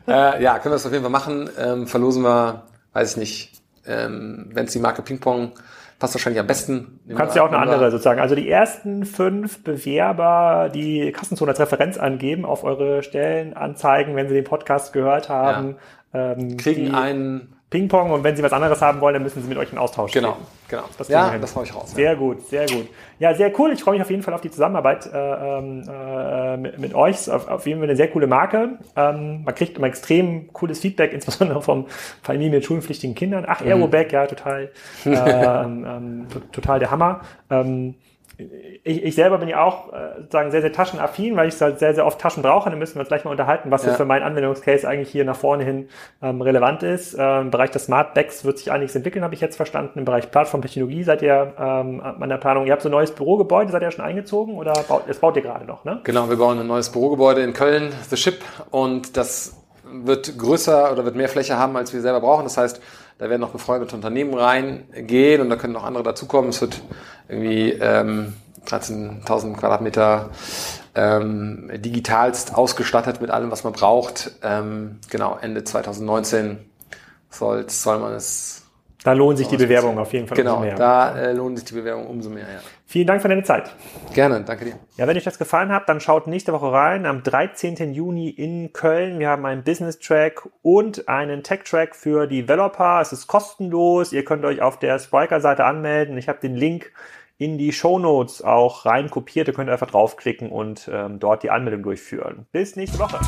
äh, ja, können wir das auf jeden Fall machen. Ähm, verlosen wir, weiß ich nicht, ähm, wenn es die Marke Ping-Pong passt wahrscheinlich am besten. Du kannst ja auch eine andere sozusagen. Also die ersten fünf Bewerber, die Kassenzone als Referenz angeben auf eure Stellenanzeigen, wenn sie den Podcast gehört haben, ja. ähm, kriegen einen Ping-Pong und wenn Sie was anderes haben wollen, dann müssen Sie mit euch in Austausch genau, treten. Genau, genau. Das ja, das haue ich raus. Sehr ja. gut, sehr gut. Ja, sehr cool. Ich freue mich auf jeden Fall auf die Zusammenarbeit äh, ähm, äh, mit, mit, euch. Auf, auf, jeden Fall eine sehr coole Marke. Ähm, man kriegt immer extrem cooles Feedback, insbesondere vom Familien mit schulenpflichtigen Kindern. Ach, mhm. Ja, total, ähm, ähm, total der Hammer. Ähm, ich, ich selber bin ja auch äh, sozusagen sehr, sehr taschenaffin, weil ich halt sehr, sehr oft Taschen brauche. Dann müssen wir uns gleich mal unterhalten, was ja. für meinen Anwendungscase eigentlich hier nach vorne hin ähm, relevant ist. Ähm, Im Bereich des Smart Bags wird sich einiges entwickeln, habe ich jetzt verstanden. Im Bereich Plattformtechnologie seid ihr ähm, an der Planung. Ihr habt so ein neues Bürogebäude, seid ihr schon eingezogen oder baut, das baut ihr gerade noch, ne? Genau, wir bauen ein neues Bürogebäude in Köln, The Ship, und das wird größer oder wird mehr Fläche haben, als wir selber brauchen. Das heißt, da werden noch befreundete Unternehmen reingehen und da können noch andere dazukommen. Es wird irgendwie ähm, 13.000 Quadratmeter ähm, digitalst ausgestattet mit allem, was man braucht. Ähm, genau, Ende 2019 soll, soll man es. Da lohnen sich die Bewerbungen auf jeden Fall genau, umso mehr. da äh, lohnen sich die Bewerbungen umso mehr, ja. Vielen Dank für deine Zeit. Gerne, danke dir. Ja, wenn euch das gefallen hat, dann schaut nächste Woche rein. Am 13. Juni in Köln. Wir haben einen Business Track und einen Tech Track für Developer. Es ist kostenlos. Ihr könnt euch auf der Spriker-Seite anmelden. Ich habe den Link in die Show Notes auch rein kopiert. Ihr könnt einfach draufklicken und ähm, dort die Anmeldung durchführen. Bis nächste Woche.